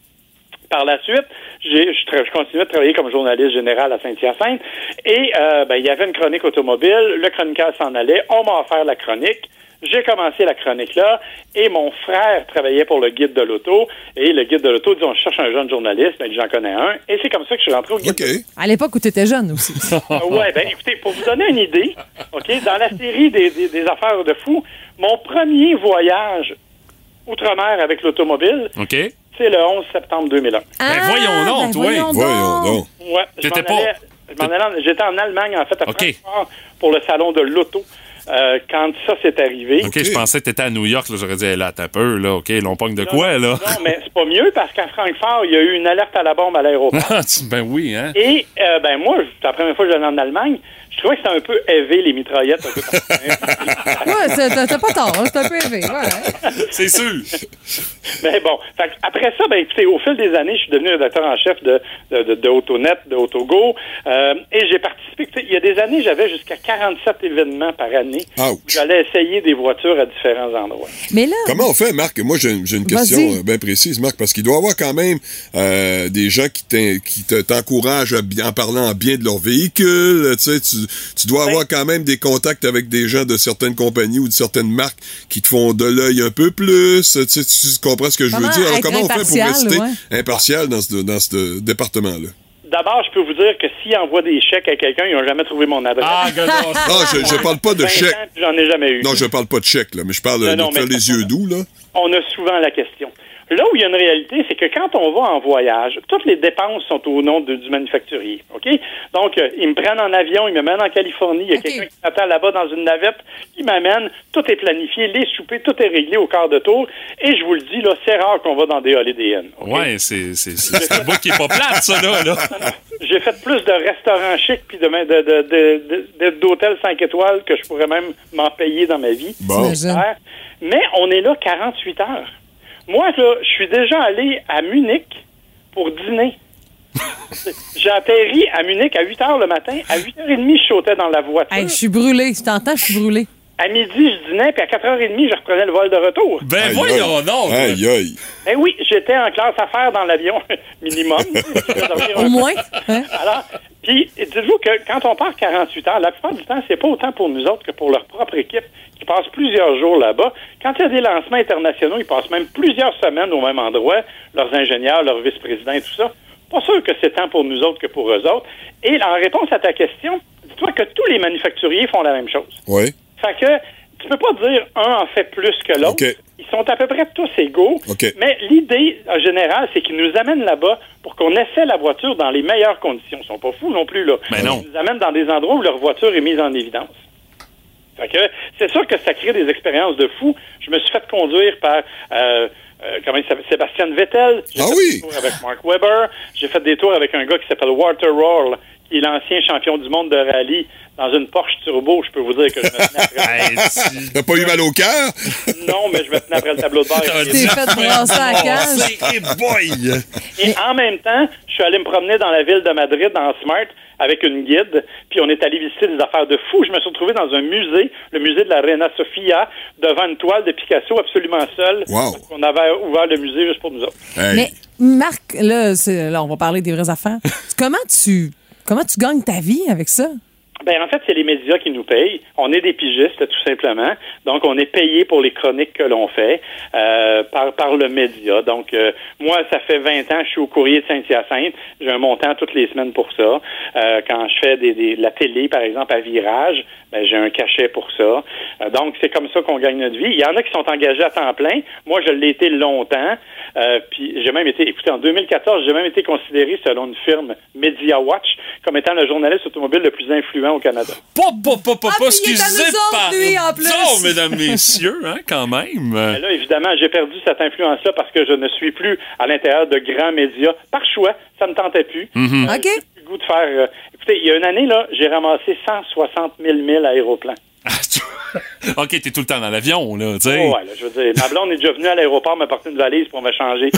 Par la suite, j'ai, je, tra- je continuais de travailler comme journaliste général à Saint-Hyacinthe. Et euh, ben, il y avait une chronique automobile, le chroniqueur s'en allait, on m'a offert la chronique. J'ai commencé la chronique là. Et mon frère travaillait pour le guide de l'auto. Et le guide de l'auto dit on cherche un jeune journaliste, ben j'en connais un. Et c'est comme ça que je suis rentré au guide. À l'époque où tu étais jeune aussi. <laughs> <laughs> Ouais, ben écoutez, pour vous donner une idée, OK, dans la série des, des, des affaires de fou, mon premier voyage outre-mer avec l'automobile, OK? C'est le 11 septembre 2001. Ben voyons donc, ben toi. voyons Voyons donc. Ouais, m'en pas- J'étais en Allemagne, en fait, à. Francfort, pour le salon de l'auto. euh, quand ça s'est arrivé. OK, je pensais que t'étais à New York, là. J'aurais dit, hey, là, t'as peu, là. OK, l'on pogne de quoi, là? Non, mais c'est pas mieux parce qu'à Francfort, il y a eu une alerte à la bombe à l'aéroport. <laughs> Ah, tu- ben oui, hein? Et euh, ben moi, c'est la première fois que j'allais en Allemagne, je trouvais que c'était un peu élevé les mitraillettes. Un peu. <laughs> Ouais, c'est- t'as pas tort, hein, c'est un peu élevé. Ouais. C'est sûr. Mais bon, fait après ça, ben écoutez, au fil des années, je suis devenu rédacteur en chef de, de, de, de Autonet, de Autogo, euh, et j'ai participé. Il y a des années, j'avais jusqu'à 47 événements par année. Ouch. J'allais essayer des voitures à différents endroits. Mais là, Comment on fait, Marc? Moi, j'ai une question euh, bien précise, Marc, parce qu'il doit y avoir quand même euh, des gens qui t'in- qui te- t'encouragent en parlant bien de leur véhicule. Tu sais, tu, tu dois avoir quand même des contacts avec des gens de certaines compagnies ou de certaines marques qui te font de l'œil un peu plus. Tu, sais, tu comprends ce que je veux dire? Alors, comment on fait pour rester ouais. impartial dans ce, dans ce département-là? D'abord, je peux vous dire que s'ils envoient des chèques à quelqu'un, ils n'ont jamais trouvé mon adresse. Ah, non, Ah, je, je parle pas de 20 chèque. ans, puis J'en ai jamais eu. Non, je parle pas de chèque, là, mais je parle euh, Non, non, de faire les yeux doux, là. on a souvent la question. Là où il y a une réalité, c'est que quand on va en voyage, toutes les dépenses sont au nom de- du manufacturier. OK? Donc, euh, ils me prennent en avion, ils me mènent en Californie, il y a quelqu'un qui m'attend là-bas dans une navette, qui m'amène, tout est planifié, les soupers, tout est réglé au quart de tour. Et je vous le dis, là, c'est rare qu'on va dans des Holiday Inn. OK? Ouais, c'est c'est- c'est- c'est un bout qui est pas plate, ça, là. là. J'ai fait plus de restaurants chics puis de, de, de, de- de- d'hôtels 5 étoiles que je pourrais même m'en payer dans ma vie. Bon. Mais on est là 48 heures. Moi, là, je suis déjà allé à Munich pour dîner. <laughs> J'ai atterri à Munich à 8 heures le matin. À 8h30, je sautais dans la voiture. hey, je suis brûlée. Je t'entends, je suis brûlée. À midi, je dînais, puis à 4h30, je reprenais le vol de retour. Ben Aïe, voyons donc. Aïe, aïe. Ben oui, j'étais en classe affaires dans l'avion, <laughs> minimum. <laughs> Au moins. hein? Alors, puis dites-vous que quand on part 48 heures, la plupart du temps, c'est pas autant pour nous autres que pour leur propre équipe qui passe plusieurs jours là-bas. Quand il y a des lancements internationaux, ils passent même plusieurs semaines au même endroit, leurs ingénieurs, leurs vice-présidents et tout ça. Pas sûr que c'est tant pour nous autres que pour eux autres. Et en réponse à ta question, dis-toi que tous les manufacturiers font la même chose. Oui. Fait que tu peux pas dire un en fait plus que l'autre. Ils sont à peu près tous égaux. Mais l'idée, en général, c'est qu'ils nous amènent là-bas pour qu'on essaie la voiture dans les meilleures conditions. Ils sont pas fous non plus, là. Ben non. Ils nous amènent dans des endroits où leur voiture est mise en évidence. Fait que c'est sûr que ça crée des expériences de fou. Je me suis fait conduire par euh, euh, comment il s'appelle Sébastien Vettel. J'ai Ah fait oui? des tours avec Mark Webber. J'ai fait des tours avec un gars qui s'appelle Walter Roll, qui est l'ancien champion du monde de rallye dans une Porsche Turbo. Je peux vous dire que je me tenais après. <laughs> Tu- <laughs> T'as pas eu mal au cœur? <laughs> non, mais je me tenais après le tableau de bord. T'es fait brasser à la cage. C'est- eh boy! Et en même temps, je suis allé me promener dans la ville de Madrid en Smart avec une guide, puis on est allé visiter des affaires de fou. Je me suis retrouvé dans un musée, le musée de la Reina Sofia, devant une toile de Picasso absolument seule. Wow. Qu'on avait ouvert le musée juste pour nous autres. Hey. Mais Marc, là, c'est- là, on va parler des vraies affaires. comment tu comment tu gagnes ta vie avec ça? Ben, en fait, c'est les médias qui nous payent. On est des pigistes, tout simplement. Donc, on est payé pour les chroniques que l'on fait euh, par, par le média. Donc, euh, moi, ça fait 20 ans, je suis au courrier de Saint-Hyacinthe. J'ai un montant toutes les semaines pour ça. Euh, quand je fais des, des- la télé, par exemple, à virage, ben, j'ai un cachet pour ça. Euh, donc, c'est comme ça qu'on gagne notre vie. Il y en a qui sont engagés à temps plein. Moi, je l'ai été longtemps. Euh, puis, j'ai même été, écoutez, en 2014, j'ai même été considéré, selon une firme Media Watch, comme étant le journaliste automobile le plus influent au Canada. Pas, pas, pas, pas, pas, excusez, pardon, mesdames, messieurs, hein, quand même. <laughs> Mais là, évidemment, j'ai perdu cette influence-là parce que je ne suis plus à l'intérieur de grands médias. Par choix, ça ne me tentait plus. Mhm. OK. J'ai plus le goût de faire... euh, Écoutez, il y a une année, là, j'ai ramassé 160 000 milles aéroplans. <laughs> OK, t'es tout le temps dans l'avion, là, tu sais. Oh, ouais, là, je veux dire, ma blonde est déjà venue à l'aéroport m'apporter une valise pour me changer. <laughs>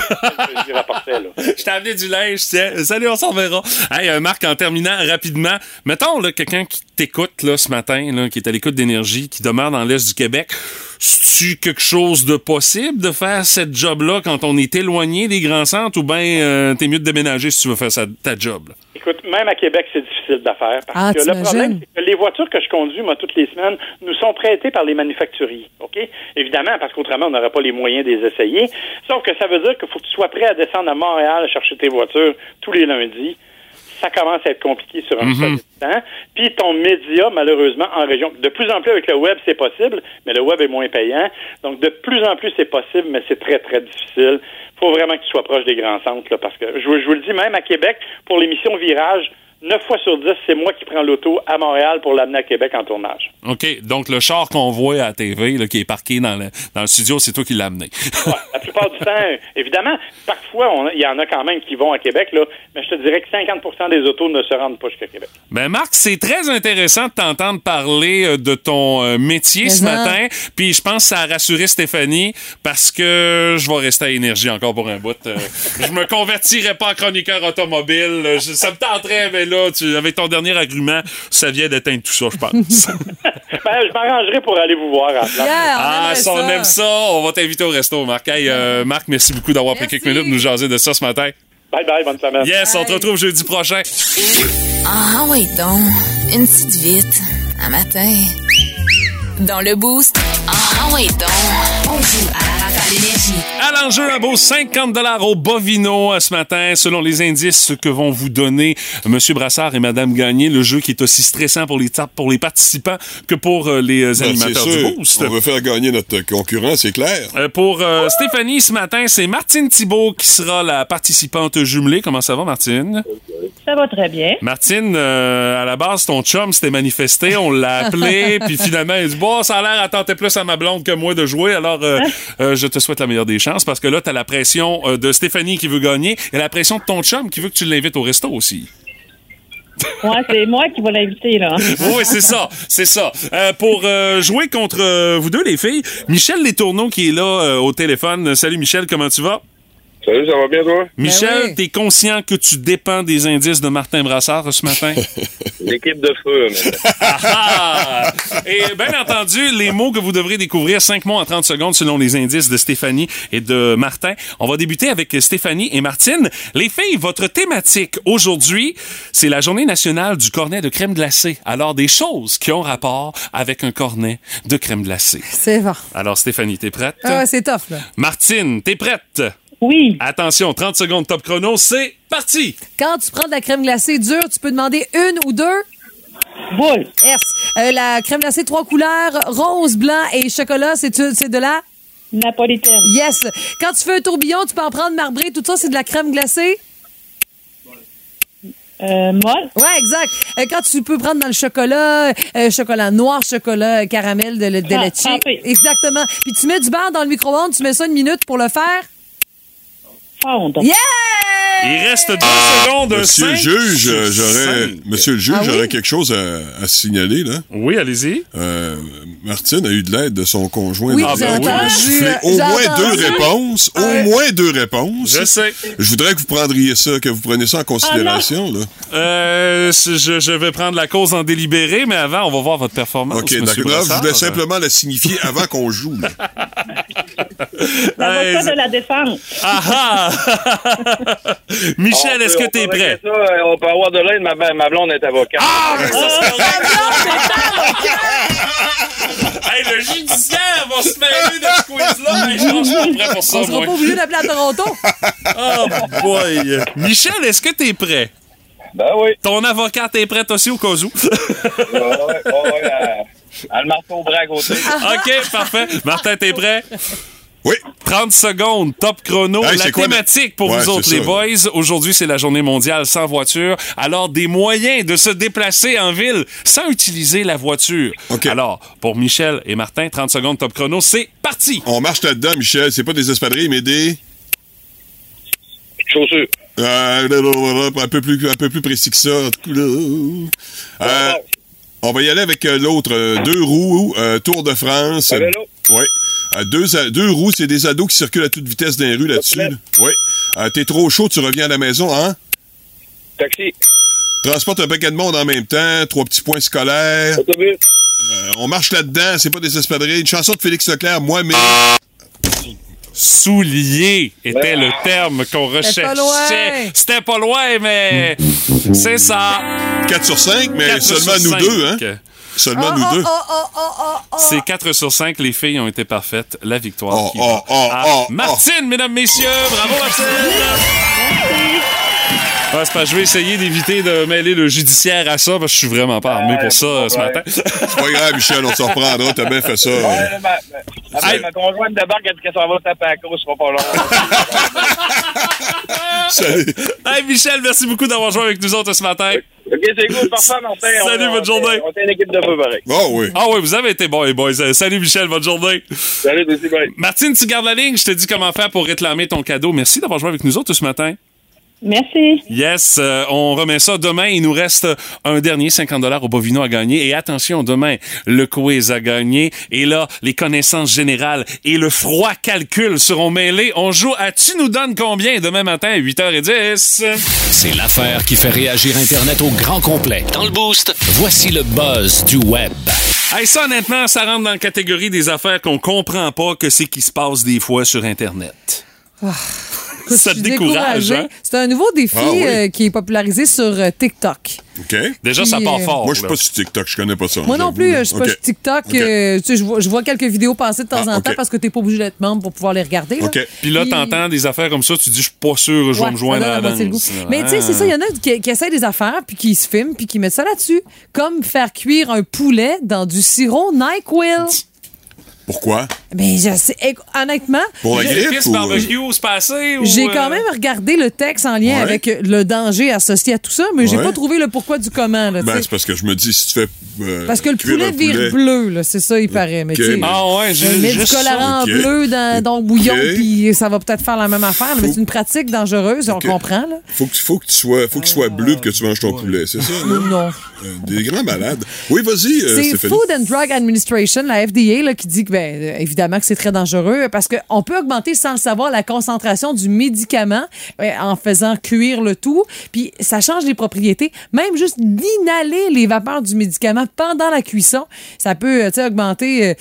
je t'ai amené du linge, tiens. Salut, on s'en verra. Hey, euh, Marc, en terminant rapidement, mettons là, quelqu'un qui t'écoute là, ce matin, là, qui est à l'écoute d'énergie, qui demeure dans l'Est du Québec. C'est-tu quelque chose de possible de faire cette job-là quand on est éloigné des grands centres ou bien euh, t'es mieux de déménager si tu veux faire ça- ta job? là? Écoute, même à Québec, c'est difficile d'affaire. Parce Ah, que le problème, c'est que les voitures que je conduis, moi, toutes les semaines, nous sont prêtées par les manufacturiers. OK? Évidemment, parce qu'autrement, on n'aurait pas les moyens de les essayer. Sauf que ça veut dire qu'il faut que tu sois prêt à descendre à Montréal chercher tes voitures tous les lundis. Ça commence à être compliqué sur un solide temps. Puis ton média, malheureusement, en région, de plus en plus avec le web, c'est possible, mais le web est moins payant. Donc, de plus en plus, c'est possible, mais c'est très, très difficile. faut vraiment que tu sois proche des grands centres, là, parce que je, je vous le dis, même à Québec, pour l'émission Virage, 9 fois sur 10, c'est moi qui prends l'auto à Montréal pour l'amener à Québec en tournage. OK, donc le char qu'on voit à la TV, là, qui est parqué dans le, dans le studio, c'est toi qui l'as amené. Ouais, la plupart du temps, évidemment, parfois, il y en a quand même qui vont à Québec, là, mais je te dirais que 50% des autos ne se rendent pas jusqu'à Québec. Ben Marc, c'est très intéressant de t'entendre parler euh, de ton euh, métier Mais ce non. matin. Puis je pense que ça a rassuré Stéphanie parce que je vais rester à énergie encore pour un bout. Euh, je me convertirai pas en chroniqueur automobile. Je- ça me tenterait, mais là, tu, avec ton dernier agrument, ça vient d'éteindre tout ça, je pense. <laughs> Ben, je m'arrangerai pour aller vous voir place. Yeah, on ah, si on aime ça, on va t'inviter au resto, Marc. Hey, euh, Marc, merci beaucoup d'avoir pris quelques minutes de nous jaser de ça ce matin. Bye bye, bonne semaine. Yes, on te retrouve jeudi prochain. Ah oui donc, une petite vite, un matin. Dans le boost, ah donc, on joue à la rafale énergie. À l'enjeu, un beau 50 au Bovino euh, ce matin, selon les indices que vont vous donner Monsieur Brassard et Madame Gagné, le jeu qui est aussi stressant pour les, ta- pour les participants que pour euh, les euh, Ben, c'est animateurs sûr, du Boost. On veut faire gagner notre concurrent, c'est clair. Euh, pour euh, Stéphanie, ce matin, c'est Martine Thibault qui sera la participante jumelée. Comment ça va, Martine? Ça va très bien. Martine, euh, à la base, ton chum s'était manifesté, on l'a appelé, <laughs> puis finalement, il dit Bon, ça a l'air à tenter plus à ma blonde que moi de jouer, alors euh, euh, je te souhaite la meilleure des chances parce que là, t'as la pression euh, de Stéphanie qui veut gagner et la pression de ton chum qui veut que tu l'invites au resto aussi. Ouais, c'est moi qui vais l'inviter, là. <laughs> oui, c'est ça, c'est ça. Euh, pour euh, jouer contre euh, vous deux, les filles, Michel Letourneau qui est là euh, au téléphone. Salut Michel, comment tu vas? Salut, ça va bien, toi? Michel, Ben oui. t'es conscient que tu dépends des indices de Martin Brassard ce matin? <laughs> L'équipe de feu, maintenant. Ah! Et bien entendu, les mots que vous devrez découvrir, cinq mots en 30 secondes selon les indices de Stéphanie et de Martin. On va débuter avec Stéphanie et Martine. Les filles, votre thématique aujourd'hui, c'est la journée nationale du cornet de crème glacée. Alors, des choses qui ont rapport avec un cornet de crème glacée. C'est bon. Alors, Stéphanie, t'es prête? Ah ouais, c'est tough, là. Martine, t'es prête? Oui. Attention, 30 secondes top chrono, c'est parti! Quand tu prends de la crème glacée dure, tu peux demander une ou deux? Boule. Yes. Euh, la crème glacée trois couleurs, rose, blanc et chocolat, c'est c'est de la? Napolitaine. Yes. Quand tu fais un tourbillon, tu peux en prendre marbré, tout ça, c'est de la crème glacée? Euh, molle. Ouais, exact. Euh, quand tu peux prendre dans le chocolat, euh, chocolat noir, chocolat caramel de, de Ah, leche. trempé. Exactement. Puis tu mets du beurre dans le micro-ondes, tu mets ça une minute pour le faire. Fondre. Yeah! Il reste deux secondes. Monsieur le cinq juge, euh, j'aurais, monsieur le juge, Ah oui? j'aurais quelque chose à, à signaler, là. Oui, allez-y. Euh, Martine a eu de l'aide de son conjoint. Oui, le ben oui. Au moins deux réponses. Ouais. Au moins deux réponses. Je sais. Je voudrais que vous prendriez ça, que vous preniez ça en considération, là. Euh, je, je vais prendre la cause en délibéré, mais avant, on va voir votre performance. OK, d'accord. Je voulais simplement la signifier avant qu'on joue. là. <laughs> L'avocat de la défense. Ah <laughs> ah! Michel, On est-ce que t'es prêt? ça, euh, on peut avoir de l'aide, ma, ma blonde est avocate. Ah, mais ça, c'est Hey, le judiciaire va se mêler de ce quiz-là. Hey, je suis pas prêt pour ça, On sera moi. pas obligé d'appeler à Toronto. Oh boy! Michel, est-ce que t'es prêt? Ben oui. Ton avocate est prête aussi au cas où. Ouais, ouais, ouais, ouais, euh, elle le marteau au bras à côté. <laughs> OK, parfait. Martin, t'es prêt? Oui. 30 secondes, top chrono. Hey, la quoi thématique pour Ouais, vous autres, les ça. boys. Aujourd'hui, c'est la journée mondiale sans voiture. Alors, des moyens de se déplacer en ville sans utiliser la voiture. OK. Alors, pour Michel et Martin, 30 secondes, top chrono, c'est parti. On marche là-dedans, Michel. C'est pas des espadrilles, mais des... Chaussures. Euh, un peu plus, un peu plus précis que ça. Euh, on va y aller avec euh, l'autre. deux roues, euh, Tour de France. Oui. Euh, deux, roues, c'est des ados qui circulent à toute vitesse dans les rues là-dessus. là. Oui. Euh, T'es trop chaud, tu reviens à la maison, hein? Taxi. Transporte un paquet de monde en même temps, trois petits points scolaires. Autobus. Euh, on marche là-dedans, c'est pas des espadrilles. Une chanson de Félix Leclerc, moi, mais... Soulier était le terme qu'on C'était pas recherchait. loin. C'était pas loin, mais c'est ça. 4 sur 5, mais seulement nous cinq. deux, hein? Seulement nous deux. Oh, oh, oh, oh, oh. C'est 4 sur 5, les filles ont été parfaites. La victoire Oh, qui oh, va oh, à oh, Martine, mesdames, messieurs. Bravo, Martine. Ouais, c'est parce que je vais essayer d'éviter de mêler le judiciaire à ça, parce que je suis vraiment pas armé pour ça euh, ce matin. C'est pas grave, Michel, on s'en reprendra. T'as bien fait ça. Ouais, ma, ma, ma, Hey. ma conjointe débarque, elle dit que ça va taper à la course, pas long. <laughs> Salut. hey, Michel, merci beaucoup d'avoir joué avec nous autres ce matin. Ok, c'est cool, parfait, Martin. Salut, on- bonne journée. On est une équipe de feu, pareil. Oh oui. Ah oui, vous avez été bons, les boys. Euh, Salut, Michel, bonne journée. Salut, aussi, bye. Martine, tu gardes la ligne. Je te dis comment faire pour réclamer ton cadeau. Merci d'avoir joué avec nous autres ce matin. Merci. Yes, euh, on remet ça demain. Il nous reste un dernier 50 dollars au Bovino à gagner. Et attention, demain, le quiz à gagner. Et là, les connaissances générales et le froid calcul seront mêlés. On joue à Tu nous donnes combien demain matin à 8h10. C'est l'affaire qui fait réagir Internet au grand complet. Dans le boost, voici le buzz du web. Hey, ça, honnêtement, ça rentre dans la catégorie des affaires qu'on comprend pas que c'est qui se passe des fois sur Internet. Écoute, ça te décourage, hein? C'est un nouveau défi Ah oui. euh, qui est popularisé sur euh, TikTok. OK. Déjà, Puis, ça part euh, fort. Moi, je suis là. pas sur TikTok, je connais pas ça. Moi non plus, je suis pas sur TikTok. OK. euh, tu sais, je, vois, je vois quelques vidéos passer de temps Ah, en temps parce que t'es pas obligé d'être membre pour pouvoir les regarder. là. OK. Puis là, t'entends des affaires comme ça, tu dis, je suis pas sûr, je vais me joindre à la danse. Mais tu sais, c'est ça, il y en a qui, qui essaient des affaires, puis qui se filment, puis qui mettent ça là-dessus. Comme faire cuire un poulet dans du sirop NyQuil. Pourquoi? Mais je sais, honnêtement, Pour la grippe ou... barbecue se passer ou, j'ai euh, quand même regardé le texte en lien Ouais. avec le danger associé à tout ça, mais j'ai Ouais. pas trouvé le pourquoi du comment. Là, Ben, c'est parce que je me dis, si tu fais. euh, parce que le poulet vire bleu, là, c'est ça, il paraît. Mais Ok. tu sais, Ah ouais, j'ai on met du colorant bleu dans, dans le bouillon, puis ça va peut-être faire la même affaire, mais c'est une pratique dangereuse, on comprend. Là. Faut que, faut que tu sois, faut qu'il soit bleu pour que tu manges ton poulet, c'est ça? Non. Euh, des grands malades. Oui, vas-y, euh, C'est. Food and Drug Administration, la FDA, là, qui dit que, ben, euh, évidemment, que c'est très dangereux parce qu'on peut augmenter sans le savoir la concentration du médicament euh, en faisant cuire le tout. Puis ça change les propriétés. Même juste d'inhaler les vapeurs du médicament pendant la cuisson, ça peut euh, augmenter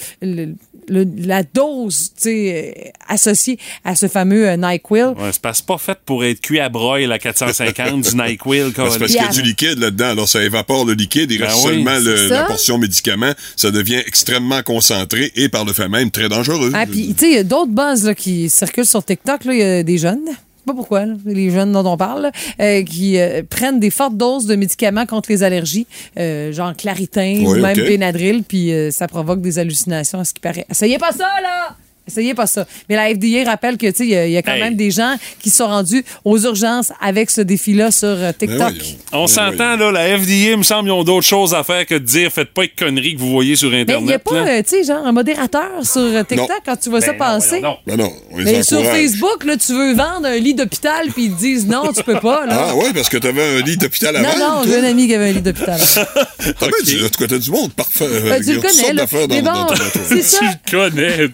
le- la dose tu sais, euh, associée à ce fameux euh, NyQuil. Ouais, c'est pas fait pour être cuit à broil à 450 du NyQuil. Ben, c'est parce qu'il y a du liquide là-dedans. Alors, ça évapore le liquide. Il Ben reste oui, seulement le- la portion médicament. Ça devient extrêmement concentré et par le fait même très dangereux. Ah, puis, tu sais, il y a d'autres buzz là, qui circulent sur TikTok. là. Il y a des jeunes. Je sais pas pourquoi, là, les jeunes dont on parle, euh, qui euh, prennent des fortes doses de médicaments contre les allergies, euh, genre Claritin ou même. Benadryl, puis ça provoque des hallucinations, à ce qui paraît. Essayez pas ça, là! Essayez pas ça. Mais la FDA rappelle que, tu sais, il y a- il y, a quand Hey. même des gens qui sont rendus aux urgences avec ce défi-là sur euh, TikTok. On s'entend, là, la FDA, me semble, ils ont d'autres choses à faire que de dire faites pas de conneries que vous voyez sur Mais il n'y a Internet. pas, euh, tu sais, genre un modérateur sur euh, TikTok Non. quand tu vois ça Ben non, passer. donc. Ben non, on les Mais sur. Facebook, là, tu veux vendre un lit d'hôpital, puis ils te disent non, tu peux pas. Là. Ah ouais, parce que t'avais un lit d'hôpital à non, non, j'ai un ami qui avait un lit d'hôpital. T'as bien du, en tout cas, t'as du monde parfait. Ben, tu le connais, là. Mais bon, c'est ça. Tu le connais.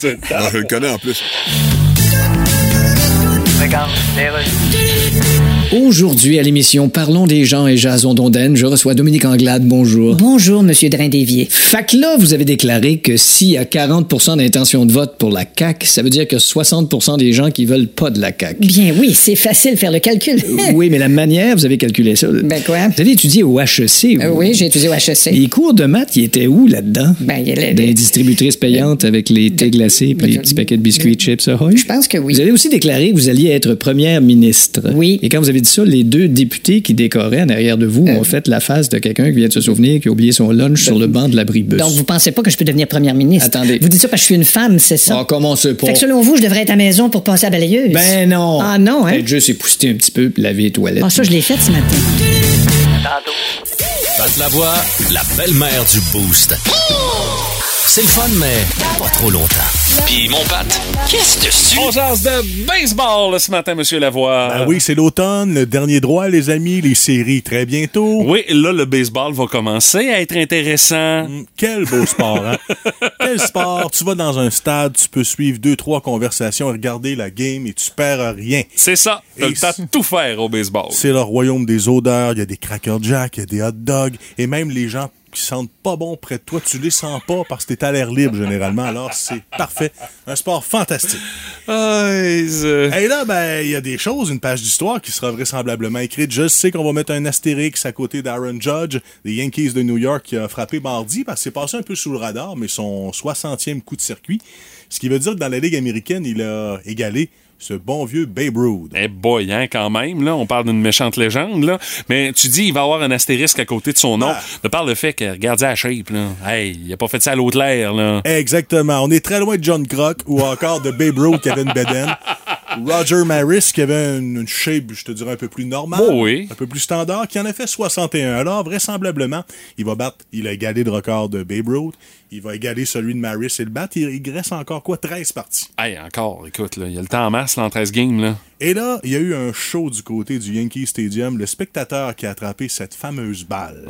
Le connais en plus. Aujourd'hui, à l'émission Parlons des gens et Jason Donden, je reçois Dominique Anglade. Bonjour. Bonjour, Monsieur Drain-Dévier. Là, vous avez déclaré que s'il y a 40% d'intention de vote pour la CAQ, ça veut dire que 60% des gens qui veulent pas de la CAQ. Bien oui, c'est facile de faire le calcul. oui, mais la manière, vous avez calculé ça. Ben quoi? Vous avez étudié au HEC. Euh, vous. oui, j'ai étudié au HEC. Les cours de maths, ils étaient où là-dedans? Ben, il y a les- Des distributrices payantes avec les thés glacés puis les petits paquets de biscuits chips? Je pense que oui. Vous avez aussi déclaré que vous alliez être première ministre. Oui. Et quand vous avez dit ça, les deux députés qui décoraient en arrière de vous ont fait la face de quelqu'un qui vient de se souvenir qui a oublié son lunch sur le banc de l'abribus. Donc, vous pensez pas que je peux devenir première ministre? Attendez. Vous dites ça parce que je suis une femme, c'est ça? Ah, comment c'est pas? Fait que selon vous, je devrais être à la maison pour passer à la balayeuse? Ben non! Ah non, hein? Peut-être juste épousseter un petit peu laver les toilettes. Ah, ça, je l'ai fait ce matin. Patte la voix, la belle-mère du Boost. C'est le fun, mais pas trop longtemps. Puis mon Pat, qu'est-ce que tu... On jase de baseball ce matin, Monsieur Lavoie. Ben oui, c'est l'automne, le dernier droit, les amis, les séries très bientôt. Oui, là, le baseball va commencer à être intéressant. Hum, Quel beau sport, hein? <laughs> Quel sport? Tu vas dans un stade, tu peux suivre deux, trois conversations, regarder la game et tu perds rien. C'est ça. T'as Et le temps de tout faire au baseball. C'est le royaume des odeurs, il y a des cracker jack, il y a des hot dogs, et même les gens qui sentent pas bon près de toi, tu les sens pas parce que t'es à l'air libre généralement, alors c'est parfait. Un sport fantastique. Et là, ben, il y a des choses, une page d'histoire qui sera vraisemblablement écrite. Je sais qu'on va mettre un astérix à côté d'Aaron Judge, des Yankees de New York, qui a frappé mardi parce que c'est passé un peu sous le radar, mais son 60e coup de circuit. Ce qui veut dire que dans la Ligue américaine, il a égalé ce bon vieux Babe Ruth. Eh boy, hein, quand même, là, on parle d'une méchante légende, là. Mais tu dis, il va avoir un astérisque à côté de son nom, de par le fait que, regardez la shape, là. Hey, il a pas fait ça à l'autre l'air, là. Exactement. On est très loin de John Croc ou encore de Babe Ruth qui avait une bedaine. Roger Maris qui avait une, une shape, je te dirais, un peu plus normale. Oh oui. Un peu plus standard, qui en a fait 61. Alors, vraisemblablement, il va battre, il a égalé le record de Babe Ruth. Il va égaler celui de Maris et le battre. Il, il reste encore quoi? 13 parties. Hey, encore, écoute, là, il y a le temps en masse, là, en 13 games, là. Et là, il y a eu un show du côté du Yankee Stadium. Le spectateur qui a attrapé cette fameuse balle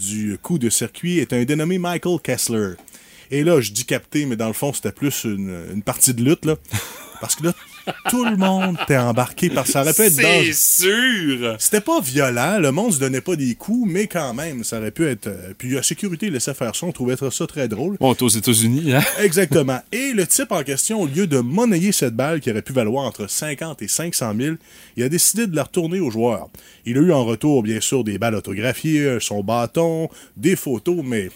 du coup de circuit est un dénommé Michael Kessler. Et là, je dis capté, mais dans le fond, c'était plus une, une partie de lutte, là. <laughs> Parce que là, tout le monde était embarqué parce que ça aurait pu être C'est dangereux. sûr! C'était pas violent, le monde se donnait pas des coups, mais quand même, ça aurait pu être. euh, Puis la sécurité laissait faire ça, on trouvait ça très drôle. Bon, t'es aux États-Unis, hein? <laughs> Exactement. Et le type en question, au lieu de monnayer cette balle qui aurait pu valoir entre 50 et 500 000, il a décidé de la retourner aux joueurs. Il a eu en retour, bien sûr, des balles autographiées, son bâton, des photos, mais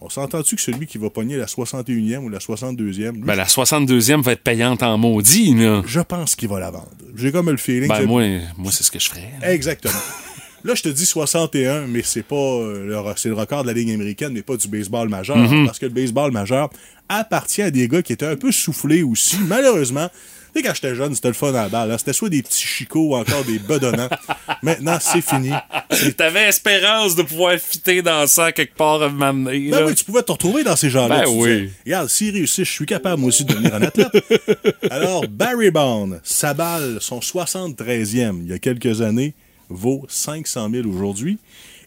on s'entend-tu que celui qui va pogner la 61e ou la 62e, lui, Ben, la 62e va être payante en maudit, là. je pense qu'il va la vendre. J'ai comme le feeling Ben, que- moi, moi c'est ce que je ferais. Exactement. <laughs> Là, je te dis 61, mais c'est pas euh, le, re- c'est le record de la Ligue américaine, mais pas du baseball majeur. Mhm. Parce que le baseball majeur appartient à des gars qui étaient un peu soufflés aussi. Malheureusement, sais, quand j'étais jeune, c'était le fun à la balle. hein. C'était soit des petits chicots ou encore des bedonnants. <laughs> Maintenant, c'est fini. T'avais espérance de pouvoir fitter dans ça quelque part à donné, Ben oui, tu pouvais te retrouver dans ces gens-là. Ben oui. disais, Regarde, s'il réussit, je suis capable moi aussi de devenir un athlète. <laughs> Alors, Barry Bond, sa balle, son 73e, il y a quelques années, vaut 500 000 aujourd'hui.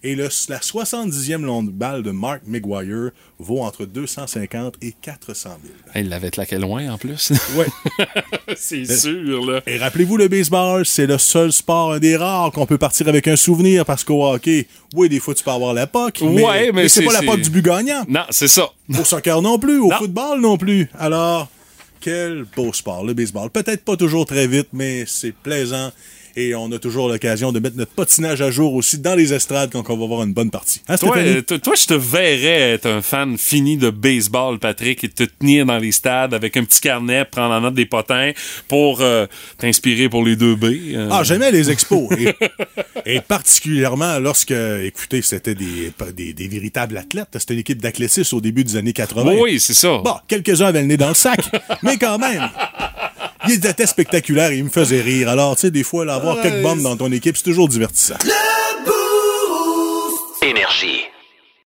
Et le, la 70e longue balle de Mark McGuire vaut entre 250 et 400 000. Il l'avait claqué loin en plus. <laughs> Ouais. <laughs> c'est sûr, là. Et rappelez-vous, le baseball, c'est le seul sport, un des rares qu'on peut partir avec un souvenir parce qu'au hockey, oui, des fois, tu peux avoir la POC, mais, Ouais, mais mais c'est pas la POC du but gagnant. Non, c'est ça. Au soccer non plus, au football non plus. Alors, quel beau sport, le baseball. Peut-être pas toujours très vite, mais c'est plaisant. Et on a toujours l'occasion de mettre notre patinage à jour aussi dans les estrades quand on va voir une bonne partie. Hein, Toi, euh, toi, je te verrais être un fan fini de baseball, Patrick, et te tenir dans les stades avec un petit carnet, prendre en note des potins pour euh, t'inspirer pour les 2B. euh. Ah, j'aimais les expos. Et, <laughs> et particulièrement lorsque, écoutez, c'était des, des, des véritables athlètes. C'était une équipe d'athlétisme au début des années 80. Oui, c'est ça. Bon, quelques-uns avaient le nez dans le sac, mais quand même. Il était spectaculaire et il me faisait rire. Alors, tu sais, des fois, là, avoir quelques bombes dans ton équipe, c'est toujours divertissant. Énergie.